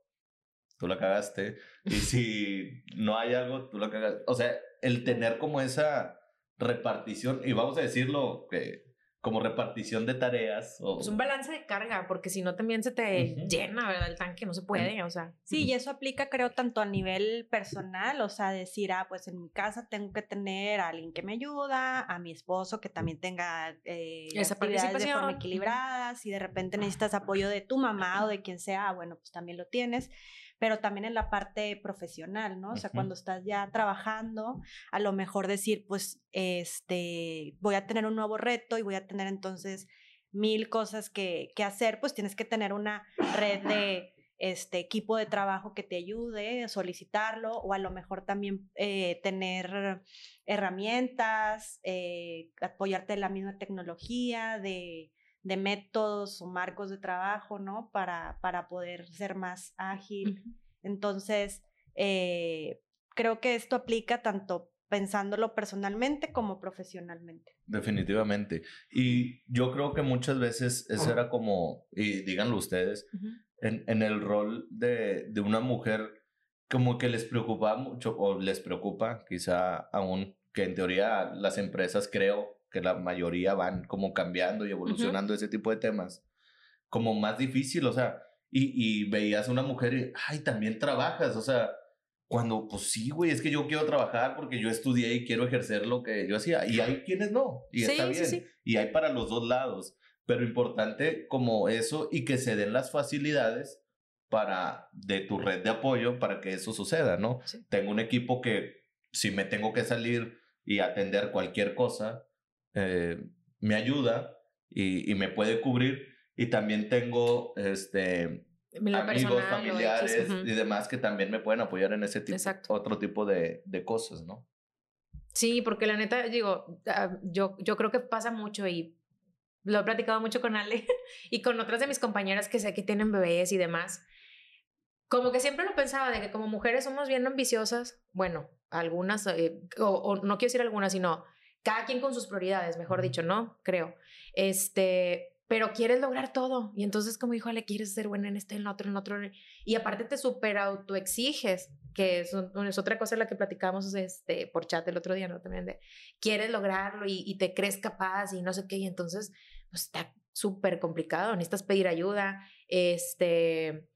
tú la cagaste. Y si no hay algo, tú la cagaste. O sea, el tener como esa repartición, y vamos a decirlo que como repartición de tareas. O, Es un balance de carga, porque si no también se te Ujú. llena, ¿verdad? El tanque no se puede, o sea. Sí, y eso aplica creo tanto a nivel personal, o sea, decir, ah, pues en mi casa tengo que tener a alguien que me ayuda, a mi esposo que también tenga eh, Esa actividades de participación. forma equilibrada, si de repente necesitas apoyo de tu mamá o de quien sea, bueno, pues también lo tienes, pero también en la parte profesional, ¿no? O sea, cuando estás ya trabajando, a lo mejor decir, pues, este, voy a tener un nuevo reto y voy a tener entonces mil cosas que, que hacer, pues tienes que tener una red de este equipo de trabajo que te ayude, solicitarlo o a lo mejor también eh, tener herramientas, eh, apoyarte en la misma tecnología, de, de métodos o marcos de trabajo, ¿no? Para, para poder ser más ágil. Entonces, eh, creo que esto aplica tanto pensándolo personalmente como profesionalmente. Definitivamente. Y yo creo que muchas veces eso era como, y díganlo ustedes, en, en el rol de, de una mujer, como que les preocupaba mucho, o les preocupa quizá aún, que en teoría las empresas creo que la mayoría van como cambiando y evolucionando ese tipo de temas, como más difícil, o sea, y, y veías a una mujer y, ay, también trabajas, o sea, cuando, pues sí, güey, es que yo quiero trabajar porque yo estudié y quiero ejercer lo que yo hacía, y hay quienes no, y Sí, está sí, bien, sí. y hay para los dos lados, pero importante como eso y que se den las facilidades para de tu red de apoyo para que eso suceda, ¿no? Sí. Tengo un equipo que si me tengo que salir y atender cualquier cosa, eh, me ayuda y, y me puede cubrir. Y también tengo este, Lo amigos, personal, familiares y demás que también me pueden apoyar en ese tipo, Exacto. otro tipo de, de cosas, ¿no? Sí, porque la neta, digo, ah, yo, yo creo que pasa mucho y lo he platicado mucho con Ale y con otras de mis compañeras que sé que tienen bebés y demás. Como que siempre lo pensaba de que como mujeres somos bien ambiciosas, bueno, algunas, eh, o, o no quiero decir algunas, sino cada quien con sus prioridades, mejor dicho, ¿no? Creo. Este, pero quieres lograr todo. Y entonces, como dijo Ale, quieres ser buena en este, en otro, en otro. Y aparte te super autoexiges, que es, un- es otra cosa de la que platicamos este, por chat el otro día, ¿no? También de quieres lograrlo y, y te crees capaz y no sé qué. Y entonces, pues está súper complicado. Necesitas pedir ayuda. Este,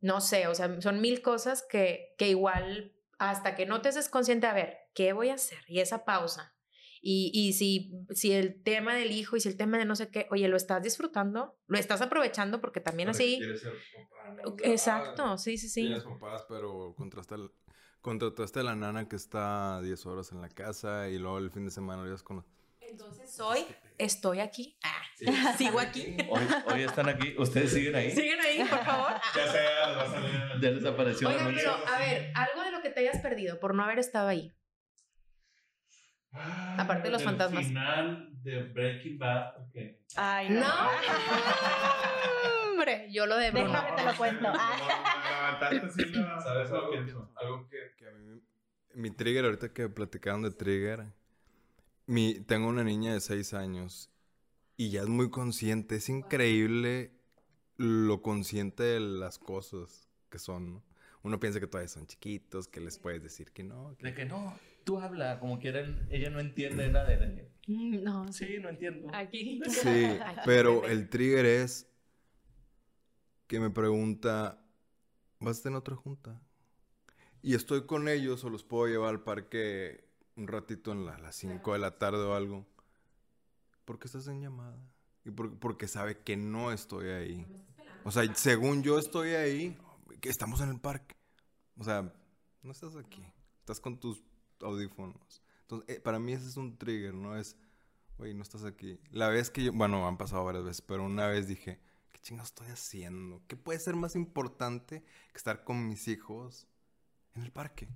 no sé, o sea, son mil cosas que, que igual hasta que no te haces consciente, a ver, ¿qué voy a hacer? Y esa pausa. Y, y si, si el tema del hijo y si el tema de no sé qué, oye, lo estás disfrutando, lo estás aprovechando porque también así... Exacto, sí, sí, sí. Tienes papás, pero contrasta el- contrataste a la nana que está 10 horas en la casa y luego el fin de semana lo llevas con... Entonces hoy estoy aquí. Ah, sigo aquí. Hoy, hoy están aquí. ¿Ustedes siguen ahí? Siguen ahí, por favor. Ya sea, les va a salir. Ya desapareció la Oigan, pero a ver, algo de lo que te hayas perdido por no haber estado ahí. Aparte de los El fantasmas. final de Breaking Bad. ok. Ay, No, hombre, yo lo de Bruno. Déjame te lo cuento. No, no, no, sí, no, ¿Sabes no algo, pienso. algo que, que a mí... Mi trigger, ahorita que platicaron de trigger, mi, tengo una niña de 6 años y ya es muy consciente. Es increíble lo consciente de las cosas que son, ¿no? Uno piensa que todavía son chiquitos, que les puedes decir que no. que- De que no, tú habla como quieren. Ella no entiende nada de Mm, No, Sí, no entiendo. Aquí. Sí, pero el trigger es que me pregunta, ¿vas a tener otra junta? Y estoy con ellos o los puedo llevar al parque un ratito en la- las 5 de la tarde o algo. ¿Por qué estás en llamada? Y por- porque sabe que no estoy ahí. O sea, según yo estoy ahí, que estamos en el parque. O sea, no estás aquí. Estás con tus audífonos. Entonces, eh, para mí ese es un trigger, ¿no? Es, Oye, no estás aquí. La vez que yo, bueno, han pasado varias veces, pero una vez dije, ¿qué chingados estoy haciendo? ¿Qué puede ser más importante que estar con mis hijos en el parque?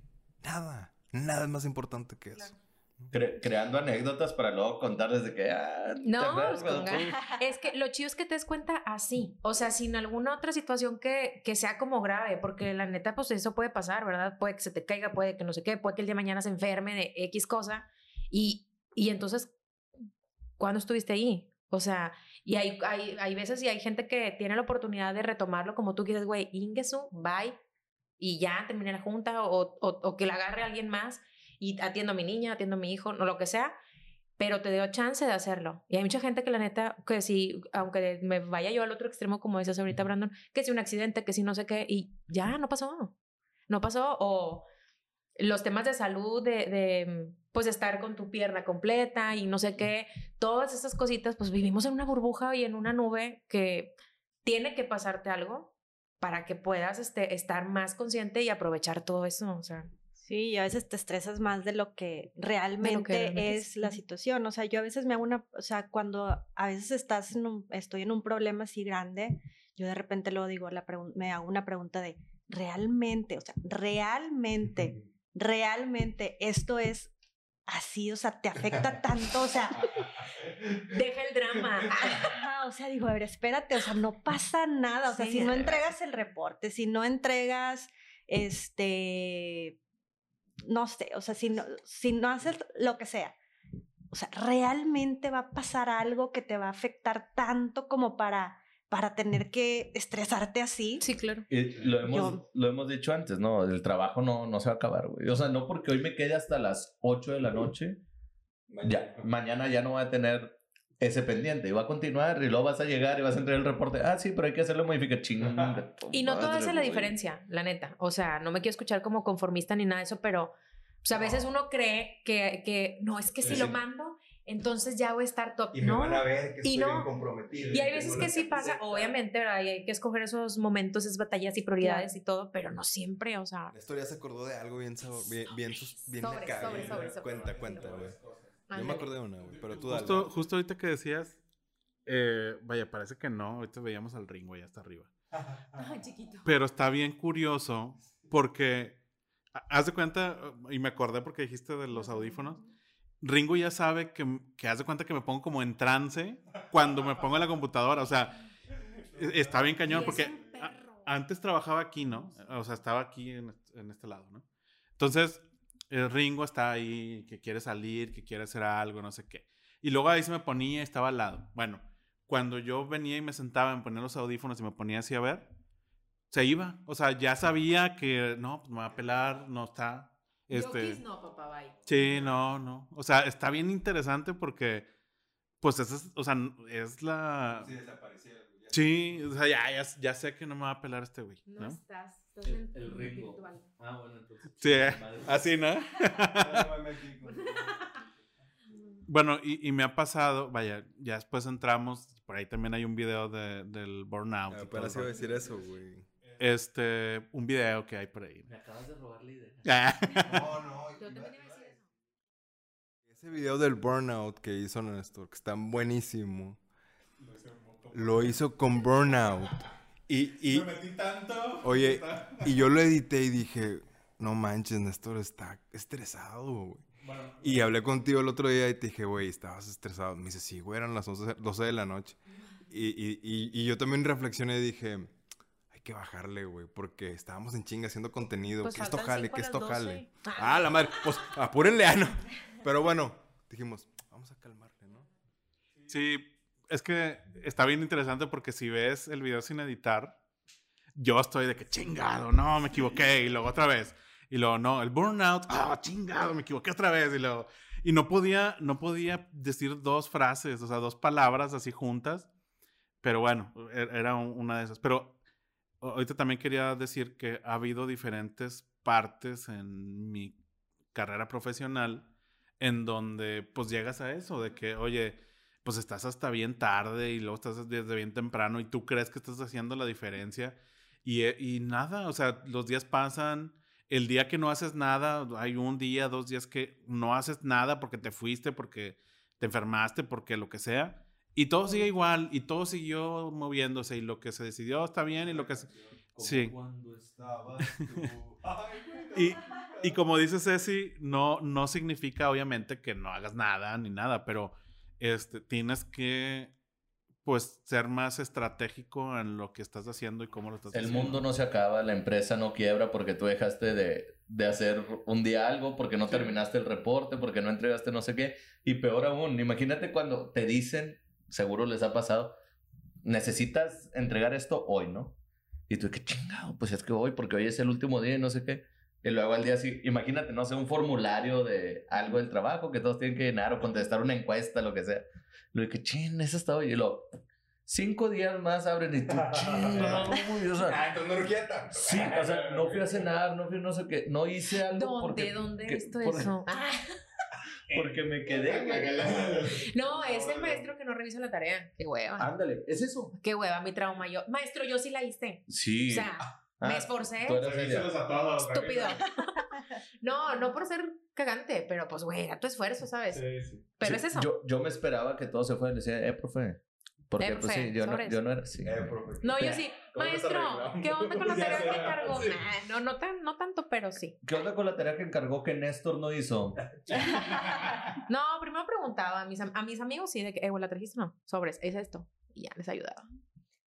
Nada, nada es más importante que eso. Cre- creando anécdotas para luego contar desde que. Ah, ¿te No, pues, con es que lo chido es que te des cuenta así, o sea, sin alguna otra situación que, que sea como grave, porque la neta, pues eso puede pasar, ¿verdad? Puede que se te caiga, puede que no sé qué, puede que el día de mañana se enferme de X cosa, y, y entonces, ¿cuándo estuviste ahí? O sea, y hay, hay, hay veces y hay gente que tiene la oportunidad de retomarlo como tú quieres, güey, Ingesu, bye, y ya terminé la junta, o, o, o que la agarre alguien más, y atiendo a mi niña, atiendo a mi hijo, no lo que sea, pero te dio chance de hacerlo. Y hay mucha gente que la neta, que si, aunque me vaya yo al otro extremo, como dices ahorita, Brandon, que si un accidente, que si no sé qué, y ya no pasó. No pasó. O los temas de salud, de, pues estar con tu pierna completa y no sé qué, todas esas cositas, pues vivimos en una burbuja y en una nube que tiene que pasarte algo para que puedas este, estar más consciente y aprovechar todo eso. O sea, Sí, y a veces te estresas más de lo que realmente, realmente es la situación. O sea, yo a veces me hago una, o sea, cuando a veces estás en un, estoy en un problema así grande, yo de repente luego digo, la me hago una pregunta de, ¿realmente, o sea, realmente, realmente esto es así, o sea, te afecta tanto, o sea, deja el drama. O sea, digo, a ver, espérate, o sea, no pasa nada, o sea, Sí, si no verdad. entregas el reporte, si no entregas, este, no sé, o sea, si no, si no haces lo que sea, o sea, realmente va a pasar algo que te va a afectar tanto como para, para tener que estresarte así. Sí, claro. Y lo hemos, Yo- lo hemos dicho antes, ¿no? El trabajo no, no se va a acabar, güey. O sea, no porque hoy me quede hasta las 8 de la noche, ya, mañana ya no voy a tener ese pendiente y va a continuar y luego vas a llegar y vas a entregar el reporte. Ah, sí, pero hay que hacerlo modificar. Chinga. tu Y no todo hace la diferencia, la neta. O sea, no me quiero escuchar como conformista ni nada de eso, pero pues, a veces uno cree que, que no, es que si Pero lo sí. mando, entonces ya voy a estar top. Y me no. van a ver que y estoy no. comprometido. Y hay veces que sí pasa, obviamente, ¿verdad? Y hay que escoger esos momentos, esas batallas y prioridades y todo, pero no siempre, o sea. La historia se acordó de algo bien, sabo- bien, bien, bien Sobre, acá, sobre, bien- sobre, sobre. Cuenta, cuenta, güey. Yo me acordé de una, güey, pero tú dale. Justo, justo ahorita que decías, eh, vaya, parece que no, ahorita veíamos al Ringo ya está arriba. Ay, chiquito. Pero está bien curioso porque, ha- haz de cuenta, y me acordé porque dijiste de los audífonos, Ringo ya sabe que, que haz de cuenta que me pongo como en trance cuando me pongo en la computadora, o sea, e- está bien cañón porque antes trabajaba aquí, ¿no? O sea, estaba aquí en, en este lado, ¿no? Entonces, el Ringo está ahí, que quiere salir, que quiere hacer algo, no sé qué. Y luego ahí se me ponía, estaba al lado. Bueno, cuando yo venía y me sentaba, me ponía los audífonos y me ponía así a ver, se iba. O sea, ya sabía que no, pues me va a pelar, no está. Este, Yokis no, papá, bye. sí, no, no. O sea, está bien interesante porque, pues, esa es, o sea, es la. Sí, ya. Sí, o sea, ya, ya, ya sé que no me va a pelar este güey, No, ¿no? estás El, el Ringo. Ah, bueno, entonces. Sí, eh, así, ¿no? Bueno, y, y me ha pasado, vaya, ya después entramos, por ahí también hay un video de, del burnout. y todo Apenas el iba a rollo. decir eso, güey. Este, un video que hay por ahí. Me acabas de robar la idea. No, no. Yo también iba a decir eso. Ese video del burnout que hizo Néstor, que está buenísimo, lo hizo con burnout. Y, y, Me metí tanto. Oye, y yo lo edité y dije, no manches, Néstor está estresado, güey. Bueno, Y hablé contigo el otro día y te dije, güey, estabas estresado. Me dice, sí, güey, eran las 11, 12 de la noche. Y, y, y, y yo también reflexioné y dije, hay que bajarle, güey, porque estábamos en chinga haciendo contenido. Pues que esto jale, que esto las jale. 12. Ah, la madre, pues apúrenle, ah, no. Pero bueno, dijimos, vamos a calmarle, ¿no? Sí, es que está bien interesante porque si ves el video sin editar, yo estoy de que chingado, no, me equivoqué, y luego otra vez. Y luego, no, el burnout, ah, chingado, me equivoqué otra vez. Y luego, y no podía, no podía decir dos frases, o sea, dos palabras así juntas. Pero bueno, e- era un- una de esas. Pero ahorita también quería decir que ha habido diferentes partes en mi carrera profesional en donde pues llegas a eso, de que, oye, pues estás hasta bien tarde y luego estás desde bien temprano y tú crees que estás haciendo la diferencia y, eh, y nada, o sea, los días pasan, el día que no haces nada, hay un día, dos días que no haces nada porque te fuiste, porque te enfermaste, porque lo que sea, y todo sigue igual y todo siguió moviéndose y lo que se decidió está bien y lo que... se- Sí. Cuando estabas tú. Ay. Y, y como dice Ceci, no, no significa obviamente que no hagas nada ni nada, pero este, tienes que pues ser más estratégico en lo que estás haciendo y cómo lo estás El haciendo. mundo no se acaba, la empresa no quiebra porque tú dejaste de, de hacer un día algo, porque no terminaste el reporte, porque no entregaste no sé qué. Y peor aún, imagínate cuando te dicen, seguro les ha pasado, necesitas entregar esto hoy, ¿no? Y tú, qué chingado, pues es que hoy, porque hoy es el último día y no sé qué. Y luego al día sí, imagínate, no sé, un formulario de algo del trabajo que todos tienen que llenar o contestar una encuesta, lo que sea. Lo que, ching, eso está hoy. Y luego, cinco días más abren y tú, chingado, güey, o sea, Ah, entonces no. Sí, o sea, no fui a cenar, no fui no sé qué, no hice algo ¿Dónde? porque... ¿Dónde he que- visto por- eso? Ah, Porque me quedé, no, es el maestro que no revisa la tarea. Qué hueva. Ándale, ¿es eso? Qué hueva, mi trauma. Yo, maestro, yo sí la hice. Sí. O sea, Ah, me esforcé. tú eres a todos. Estúpido. No, no por ser cagante, pero pues, güey, era tu esfuerzo, ¿sabes? Sí, sí. Pero Sí, es eso. Yo, yo me esperaba que todo se fuera y le decía, eh, profe. Porque, Eh, pues profe, sí, yo no, yo no era así. Eh, profe. No, yo sí. ¿Cómo nos Maestro? ¿qué onda con la tarea que encargó? Sí. Nah, no, no, tan, no tanto, pero sí. ¿Qué onda con la tarea que encargó que Néstor no hizo? No, primero preguntaba a mis, a mis amigos, sí, de que, eh, güey, la trajiste, no, sobres, es esto. Y ya les ayudaba.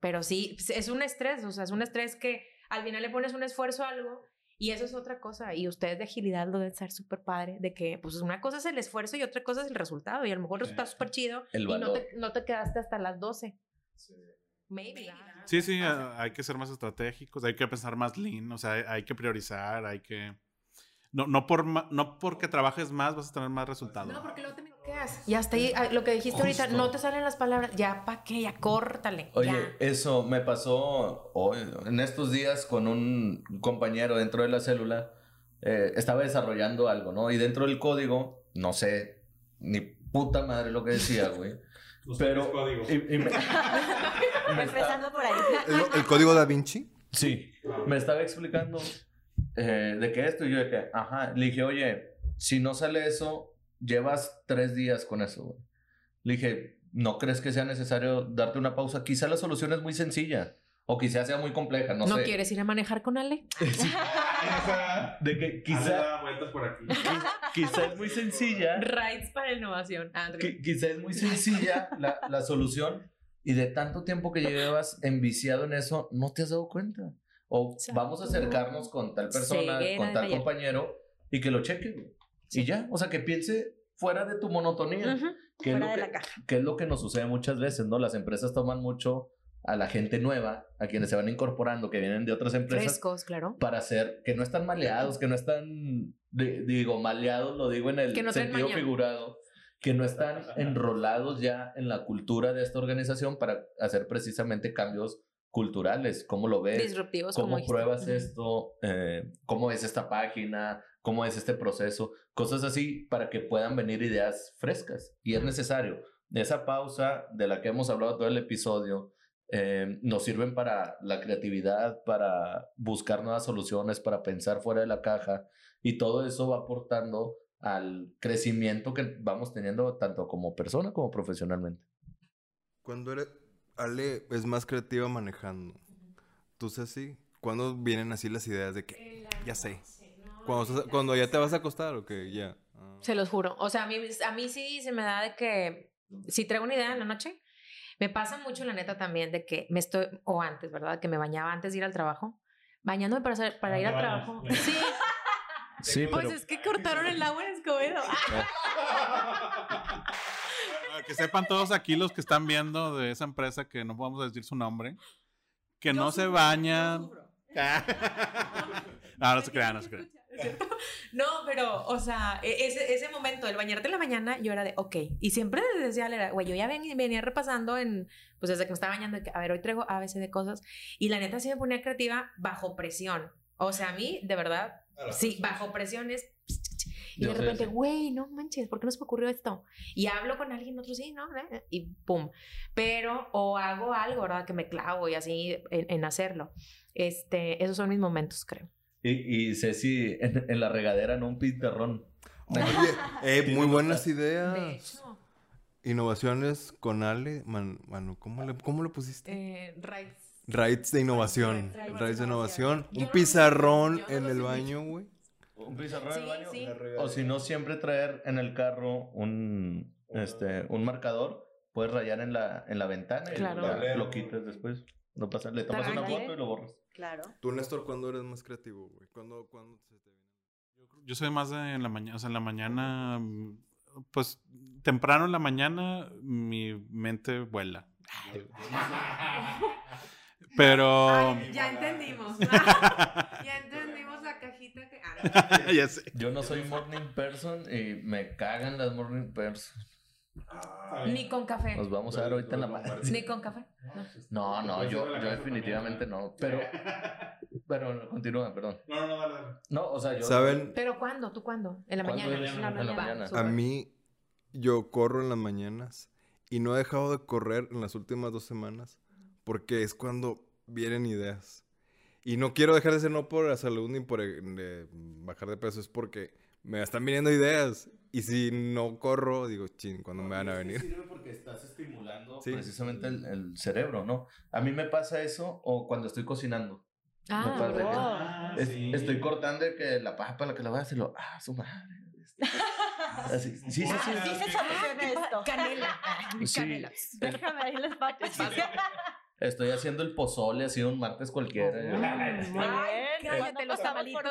Pero sí, pues, es un estrés, o sea, es un estrés que al final le pones un esfuerzo a algo y eso es otra cosa. Y ustedes de agilidad lo deben ser súper padre, de que, pues, una cosa es el esfuerzo y otra cosa es el resultado. Y a lo mejor el resultado es súper chido El y no te, no te quedaste hasta las 12. Maybe. Sí, sí, ah, hay que ser más estratégicos, hay que pensar más lean, o sea, hay, hay que priorizar, hay que... No, no, por, no porque trabajes más vas a tener más resultados. No, porque luego te. Y hasta ahí, ah, lo que dijiste ahorita, no te salen las palabras. Ya, ¿pa' qué? Ya, córtale. Oye, ya. eso me pasó hoy, en estos días con un compañero dentro de la célula. eh, estaba desarrollando algo, ¿no? Y dentro del código, no sé ni puta madre lo que decía, güey. Pero. y- y me- me está- Empezando por ahí. ¿El, el código da Vinci? Sí, me estaba explicando eh, de qué esto y yo de que, ajá, le dije, oye, si no sale eso, llevas tres días con eso, güey. Le dije, ¿no crees que sea necesario darte una pausa? Quizá la solución es muy sencilla o quizá sea muy compleja, no, ¿No, sé. quieres ir a manejar con Ale? Esa- De que Ale quizá, da vueltas por aquí. quizá es muy sencilla, Rights para innovación. Andrew. qui- quizá es muy sencilla la, la solución y de tanto tiempo que llevas enviciado en eso, no te has dado cuenta. O vamos a acercarnos con tal persona, Ceguera con tal compañero y que lo cheque. Güey. Y ya, o sea, que piense fuera de tu monotonía. Ujú. que es Fuera lo de que- la caja. que es lo que nos sucede muchas veces, ¿no? Las empresas toman mucho a la gente nueva, a quienes se van incorporando, que vienen de otras empresas, Frescos, claro. para hacer que no están maleados, que no están, di- digo, maleados, lo digo en el Que no sentido figurado, que no están enrolados ya en la cultura de esta organización para hacer precisamente cambios culturales. ¿Cómo lo ves? Disruptivos, como ¿Cómo dijiste. pruebas esto? Eh, ¿Cómo es esta página? ¿Cómo es este proceso? Cosas así para que puedan venir ideas frescas. Y es necesario. Esa pausa de la que hemos hablado todo el episodio eh, nos sirven para la creatividad, para buscar nuevas soluciones, para pensar fuera de la caja. Y todo eso va aportando al crecimiento que vamos teniendo tanto como persona como profesionalmente. Cuando eres, Ale es más creativa manejando. ¿Tú Ceci? ¿Cuándo vienen así las ideas de que ya sé? Cuando, estás- cuando ya te vas a acostar o que ya. Ah. Se los juro. O sea, a mí, a mí sí se me da de que si traigo una idea en la noche, me pasa mucho la neta también de que me estoy, o antes, ¿verdad? Que me bañaba antes de ir al trabajo. Bañándome para, hacer- para Ah, ir al trabajo. Sí, Sí, pues pero es que cortaron el agua en Escobedo. Para que sepan todos aquí los que están viendo de esa empresa que no vamos a decir su nombre, que no se bañan. no, no se crean, no se crean. No, pero, o sea, e- ese, ese momento, el bañarte en la mañana, yo era de, ok. Y siempre decía, era, güey, yo ya ven- venía repasando en, pues desde que me estaba bañando, a ver, hoy traigo a veces de cosas. Y la neta sí me ponía creativa bajo presión. O sea, a mí, de verdad, sí, bajo presión es... Y Yo de repente, güey, no manches, ¿por qué no se me ocurrió esto? Y hablo con alguien, otro sí, ¿no? Eh, Y pum. Pero, o hago algo, ¿verdad? Que me clavo y así en, en hacerlo. Este, esos son mis momentos, creo. Y, y Ceci en, en la regadera, no un pintarrón. Oye, eh, muy buenas De ideas. hecho, Innovaciones con Ale. Man, mano, ¿cómo le, cómo le pusiste? eh, Rights. Rights de innovación. Rights de Rights de innovación. Yo Un no pizarrón en el baño, güey. Un pizarrón en el baño. sí. O si no, siempre traer en el carro un, este, un marcador. Puedes rayar en la, en la ventana y Claro. ya lo quitas después. No pasa, le tomas una foto y lo borras. Claro. Tú, Néstor, ¿cuándo eres más creativo, güey? ¿Cuándo, cuándo se te viene? Yo, yo soy más de en la mañana, o sea, en la mañana, mm, pues temprano en la mañana mi mente vuela. Pero... ya entendimos. ya entendimos la cajita que. ah, ya sé. Yo no soy morning person y me cagan las morning Ni con café. Nos vamos a ver ahorita en la mañana. Ni con café. No. No, no, yo, yo definitivamente no. Pero, pero continúa, perdón. No, no, no. No, o sea, yo. ¿Saben? ¿Pero cuándo? ¿Tú cuándo? En la ¿Cuándo mañana. En la mañana. A mí, yo corro en las mañanas y no he dejado de correr en las últimas dos semanas porque es cuando vienen ideas. Y no quiero dejar de ser no por la salud ni por eh, bajar de peso, es porque me están viniendo ideas. Y si no corro, digo, chin, ¿cuándo me van a venir? Sirve porque estás estimulando Sí. precisamente el, el cerebro, ¿no? A mí me pasa eso o cuando estoy cocinando. Ah, Me pasa que- wow. Ah, Es- sí. Estoy cortando que la papa, la que la voy a hacer, lo, ah, su madre. Así, sí, sí, sí. Se soluciona esto. Canela. Sí. Canela. Déjame ahí las patas. Estoy haciendo el pozole así un martes cualquiera. Oh, Muy Ay, bien. ¿cuándo Cállate los tamalitos?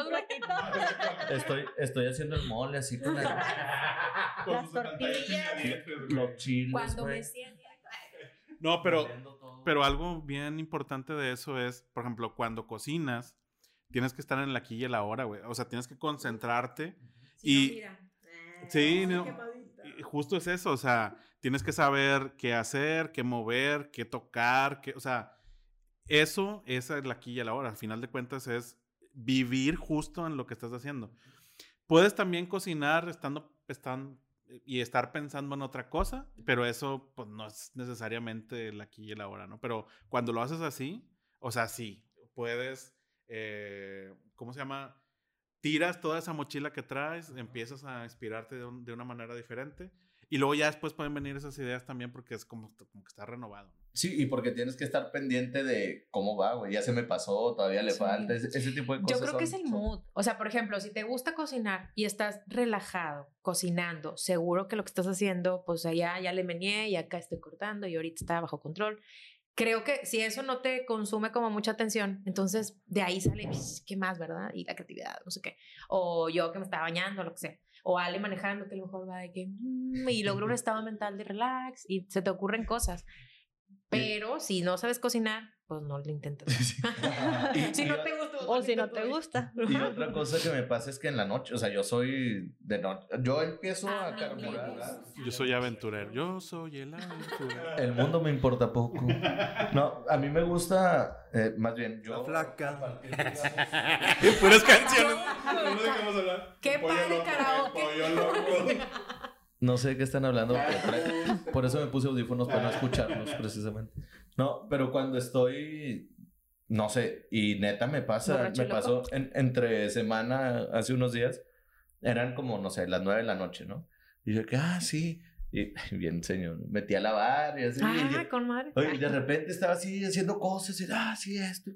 Estoy, estoy haciendo el mole así con el- Con Las tortillas. los chiles. Cuando me siento. No, pero, pero algo bien importante de eso es, por ejemplo, cuando cocinas, tienes que estar en el aquí y el ahora, güey. O sea, tienes que concentrarte. Y- Sí, no. Justo es eso, o sea, tienes que saber qué hacer, qué mover, qué tocar, qué, o sea, eso, es la aquí y el ahora. Al final de cuentas es vivir justo en lo que estás haciendo. Puedes también cocinar estando, están, y estar pensando en otra cosa, pero eso pues no es necesariamente el aquí y el ahora, ¿no? Pero cuando lo haces así, o sea, sí, puedes, eh, ¿cómo se llama? Tiras toda esa mochila que traes, empiezas a inspirarte de una manera diferente y luego ya después pueden venir esas ideas también porque es como, como que está renovado. Sí, y porque tienes que estar pendiente de cómo va, güey. Ya se me pasó, todavía le Sí. falta. Ese, ese tipo de Yo cosas. creo que es son- el son- mood. O sea, por ejemplo, si te gusta cocinar y estás relajado, cocinando, seguro que lo que estás haciendo, pues allá ya le meneé y acá estoy cortando y ahorita está bajo control. Creo que si eso no te consume como mucha atención, entonces de ahí sale, "Ps, ¿qué más, verdad? Y la creatividad, no sé qué. O yo que me estaba bañando, lo que sea. O Ale manejando, que a lo mejor va de que, "Mm", y logra un estado mental de relax y se te ocurren cosas. Pero si no sabes cocinar, pues no lo intentes. Y- si y no o- te gusta. O si no te gusta. Y otra cosa que me pasa es que en la noche, o sea, yo soy de noche, yo empiezo a no, carburar. Yo soy aventurero. Yo soy el aventurero. El mundo me importa poco. No, a mí me gusta, eh, más bien, yo... La flaca. Puras canciones. No sé qué vamos a hablar. ¡Qué Pollo padre loco, karaoke! Pollo loco. No sé de qué están hablando, pero por eso me puse audífonos para no escucharlos, precisamente. No, pero cuando estoy, no sé, y neta me pasa, Borracho me loco. pasó en- entre semana, hace unos días, eran como, no sé, las nueve de la noche, ¿no? Y yo que, ah, sí, y bien, señor, metí a lavar y así. y Ah, yo- con madre. Oye, y de repente estaba así haciendo cosas y, ah, sí, esto.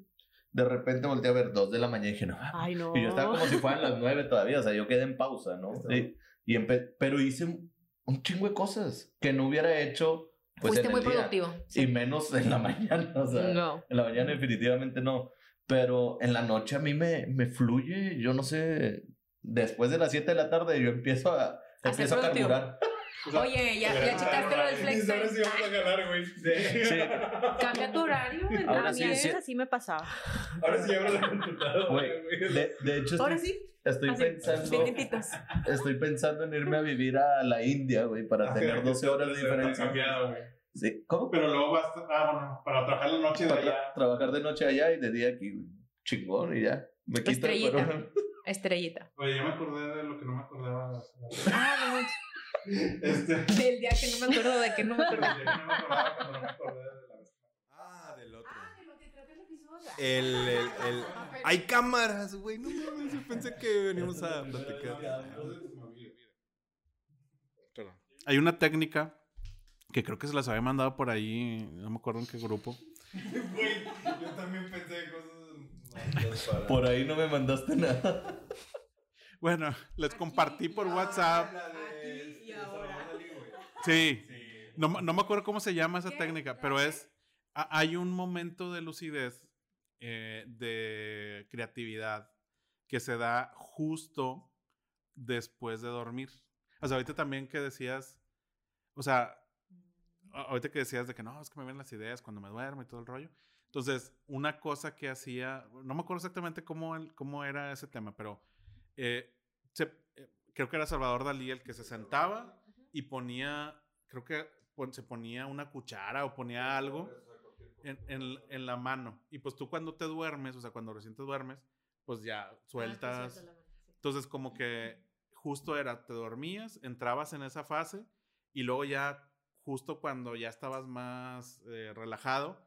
De repente volteé a ver dos de la mañana y dije, no, Ay, no. y yo estaba como si fueran las nueve todavía, o sea, yo quedé en pausa, ¿no? Estaba- Y, y pero hice un, chingo de cosas que no hubiera hecho pues, Fuiste muy día. productivo. Y menos en la mañana, o sea, No. en la mañana definitivamente no. Pero en la noche a mí me, me fluye, yo no sé, después de las 7 de la tarde yo empiezo a, A empiezo a carburar. O sea, Oye, ya, ya checaste lo del flex Ahora time. sí vamos a ganar, güey. Sí. Cambia tu horario. Ahora a sí, mí sí. veces así me pasaba. Ahora sí abro la computadora, Güey, güey. De, de hecho, Ahora estoy, sí. Estoy Así, pensando... Estoy pensando en irme a vivir a la India, güey, para tener 12 horas de diferencia. cambiado. Sí, ¿cómo? Pero luego vas. Ah, bueno, para trabajar la noche de Para allá. tra- trabajar de noche allá y de día aquí, güey. Chingón y ya. Me quito el Estrellita. corona. Estrellita. Oye, yo me acordé de lo que no me acordaba. Ah, no. Este. Del día que no me acuerdo de que no me Yo acuerdo. no me acordaba cuando no me acordé de la vez. Ah, del otro. El, el, el... Hay cámaras, güey. No mames, yo pensé que veníamos a platicar. Perdón. Hay una técnica que creo que se las había mandado por ahí, no me acuerdo en qué grupo. Güey, yo también pensé cosas para... Por ahí no me mandaste nada. Bueno, les compartí por WhatsApp. Y ahora. Sí. No, me- no me acuerdo cómo se llama esa técnica, pero es. ha- Hay un momento de lucidez, eh, de creatividad, que se da justo después de dormir. O sea, ahorita también que decías. O sea, ahorita que decías de que no, es que me ven las ideas cuando me duermo y todo el rollo. Entonces, una cosa que hacía, no me acuerdo exactamente cómo, el- cómo era ese tema, pero eh, eh, creo que era Salvador Dalí el que se sentaba y ponía, creo que se ponía una cuchara o ponía algo en, en- en la mano. Y pues tú cuando te duermes, o sea, cuando recién te duermes, pues ya sueltas. Entonces como que justo era, te dormías, entrabas en esa fase y luego ya, justo cuando ya estabas más eh, relajado,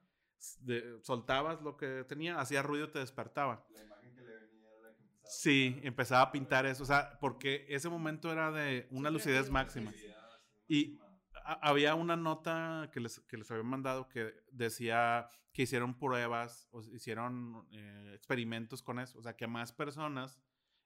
de- soltabas lo que tenía, hacía ruido y te despertaba. Sí, empezaba a pintar eso, o sea, porque ese momento era de una lucidez máxima. Y a- había una nota que les, que les había mandado que decía que hicieron pruebas o hicieron eh, experimentos con eso, o sea, que a más personas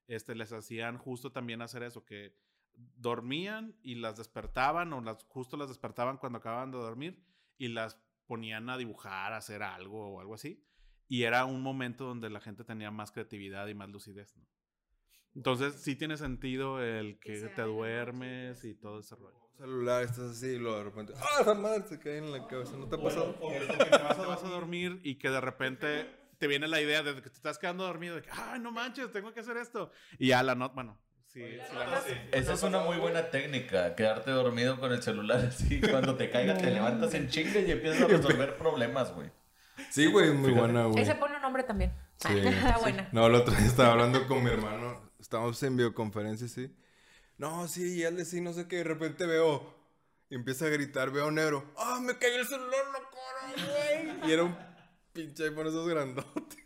este, les hacían justo también hacer eso, que dormían y las despertaban o las, justo las despertaban cuando acababan de dormir y las ponían a dibujar, a hacer algo o algo así. Y era un momento donde la gente tenía más creatividad y más lucidez, ¿no? Entonces sí tiene sentido el que te duermes y todo ese rollo. Celular, estás así y luego de repente, ¡ah, la madre! Se cae en la cabeza. ¿No te ha pasado? O, o que te vas, a- vas a dormir y que de repente te viene la idea de que te estás quedando dormido, de que, ¡ay, no manches, tengo que hacer esto! Y ya la nota, bueno, sí, sí nota. Esa es una muy buena técnica, quedarte dormido con el celular así. Cuando te caiga, te levantas en chinga y empiezas a resolver problemas, güey. Sí, güey, es muy buena, güey. Ese pone un nombre también. Sí. Está buena. No, el otro día estaba hablando con mi hermano. Estábamos en videoconferencia, sí. No, sí, y él de sí, no sé qué. De repente veo. Y empieza a gritar, veo negro. ¡Ah, me cayó el celular cara, güey! Y era un pinche iPhone esos grandotes.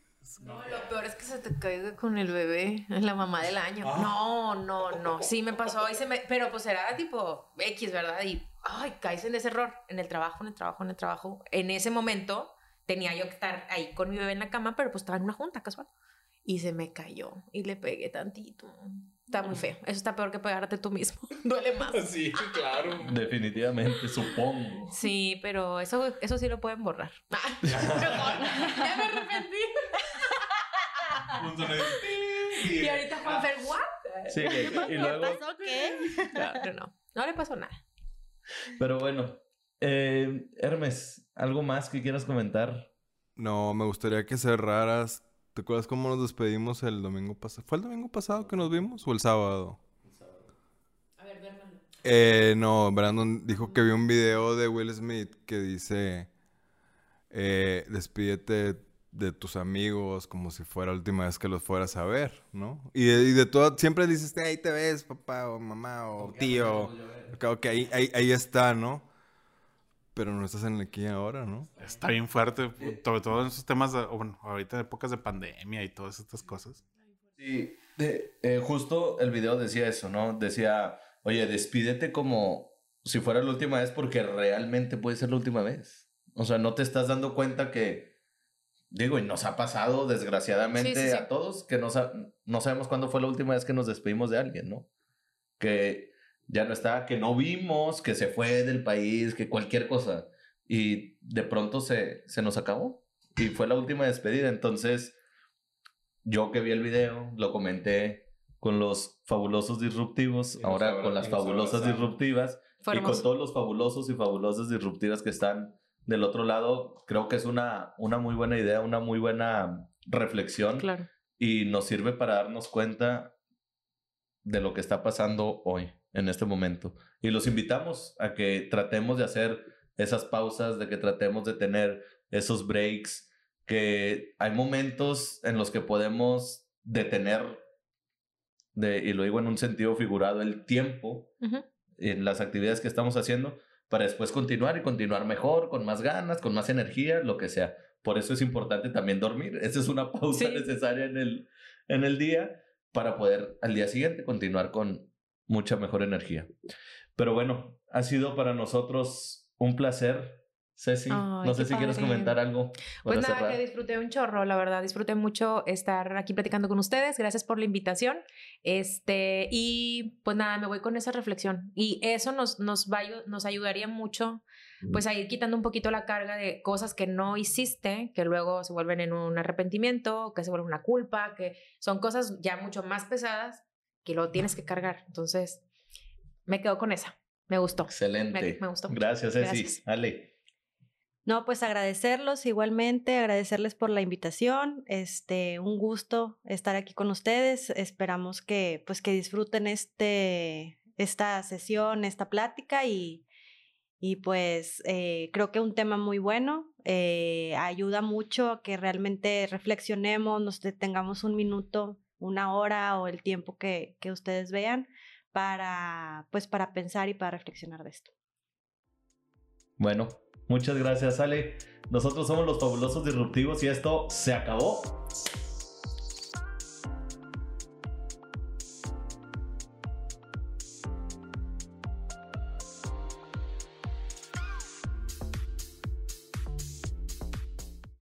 No, lo peor es que se te caiga con el bebé, la mamá del año. No, no, no. Sí me pasó y se me. Pero pues era tipo X, ¿verdad? Y ay, caes en ese error. En el trabajo, en el trabajo, en el trabajo. En ese momento tenía yo que estar ahí con mi bebé en la cama, pero pues estaba en una junta casual. Y se me cayó y le pegué tantito. Está muy feo. Eso está peor que pegarte tú mismo. Duele más. Sí, claro. Definitivamente, supongo. Sí, pero eso, eso sí lo pueden borrar. ya me arrepentí. Y ahorita Juanfer, ¿what? Sí, que- y ¿Qué luego, pasó? ¿Qué? No, no, no. No le pasó nada. pero bueno, Eh, Hermes, ¿algo más que quieras comentar? No, me gustaría que cerraras. ¿Te acuerdas cómo nos despedimos el domingo pasado? ¿Fue el domingo pasado que nos vimos o el sábado? A ver, Fernando. Eh, no, Brandon dijo que vio un video de Will Smith que dice, eh, despídete de tus amigos como si fuera la última vez que los fueras a ver, ¿no? Y de, y de todo, siempre dices, ahí te ves, papá, o mamá, o tío. Ok, ahí, ahí, ahí está, ¿no? Pero no estás en el aquí ahora, ¿no? Está bien fuerte, sobre todo en esos temas, de, bueno, ahorita en épocas de pandemia y todas estas cosas. Sí, de- eh, justo el video decía eso, ¿no? Decía, oye, despídete como si fuera la última vez porque realmente puede ser la última vez. O sea, no te estás dando cuenta que, digo, y nos ha pasado desgraciadamente Sí, sí, sí. a todos que no, sa- no sabemos cuándo fue la última vez que nos despedimos de alguien, ¿no? Que ya no está, que no vimos, que se fue del país, que cualquier cosa. Y de pronto se, se nos acabó. Y fue la última despedida. Entonces, yo que vi el video, lo comenté con los fabulosos disruptivos, ahora abra- con las fabulosas disruptivas y con todos los fabulosos y fabulosas disruptivas que están del otro lado, creo que es una, una muy buena idea, una muy buena reflexión Claro. y nos sirve para darnos cuenta de lo que está pasando hoy, en este momento. Y los invitamos a que tratemos de hacer esas pausas, de que tratemos de tener esos breaks, que hay momentos en los que podemos detener, de, y lo digo en un sentido figurado, el tiempo Ujú. en las actividades que estamos haciendo para después continuar y continuar mejor, con más ganas, con más energía, lo que sea. Por eso es importante también dormir. Esa es una pausa Sí. necesaria en el, en el día para poder al día siguiente continuar con mucha mejor energía. Pero bueno, ha sido para nosotros un placer. Ceci, Ay, no sé si quieres padre. comentar algo. Pues nada, cerrar. que disfruté un chorro, la verdad. Disfruté mucho estar aquí platicando con ustedes. Gracias por la invitación. Este, y pues nada, me voy con esa reflexión. Y eso nos, nos, va, nos ayudaría mucho, pues a ir quitando un poquito la carga de cosas que no hiciste, que luego se vuelven en un arrepentimiento, que se vuelven una culpa, que son cosas ya mucho más pesadas que lo tienes que cargar. Entonces, me quedo con esa. Me gustó. Excelente. Me- me gustó mucho. Gracias, Ceci. Gracias. Ale. No, pues agradecerlos igualmente, agradecerles por la invitación. Este, un gusto estar aquí con ustedes. Esperamos que pues que disfruten este esta sesión, esta plática y y pues eh, creo que un tema muy bueno eh, ayuda mucho a que realmente reflexionemos, nos detengamos un minuto, una hora o el tiempo que, que ustedes vean para pues para pensar y para reflexionar de esto. Bueno, muchas gracias, Ale. Nosotros somos los fabulosos disruptivos y esto se acabó.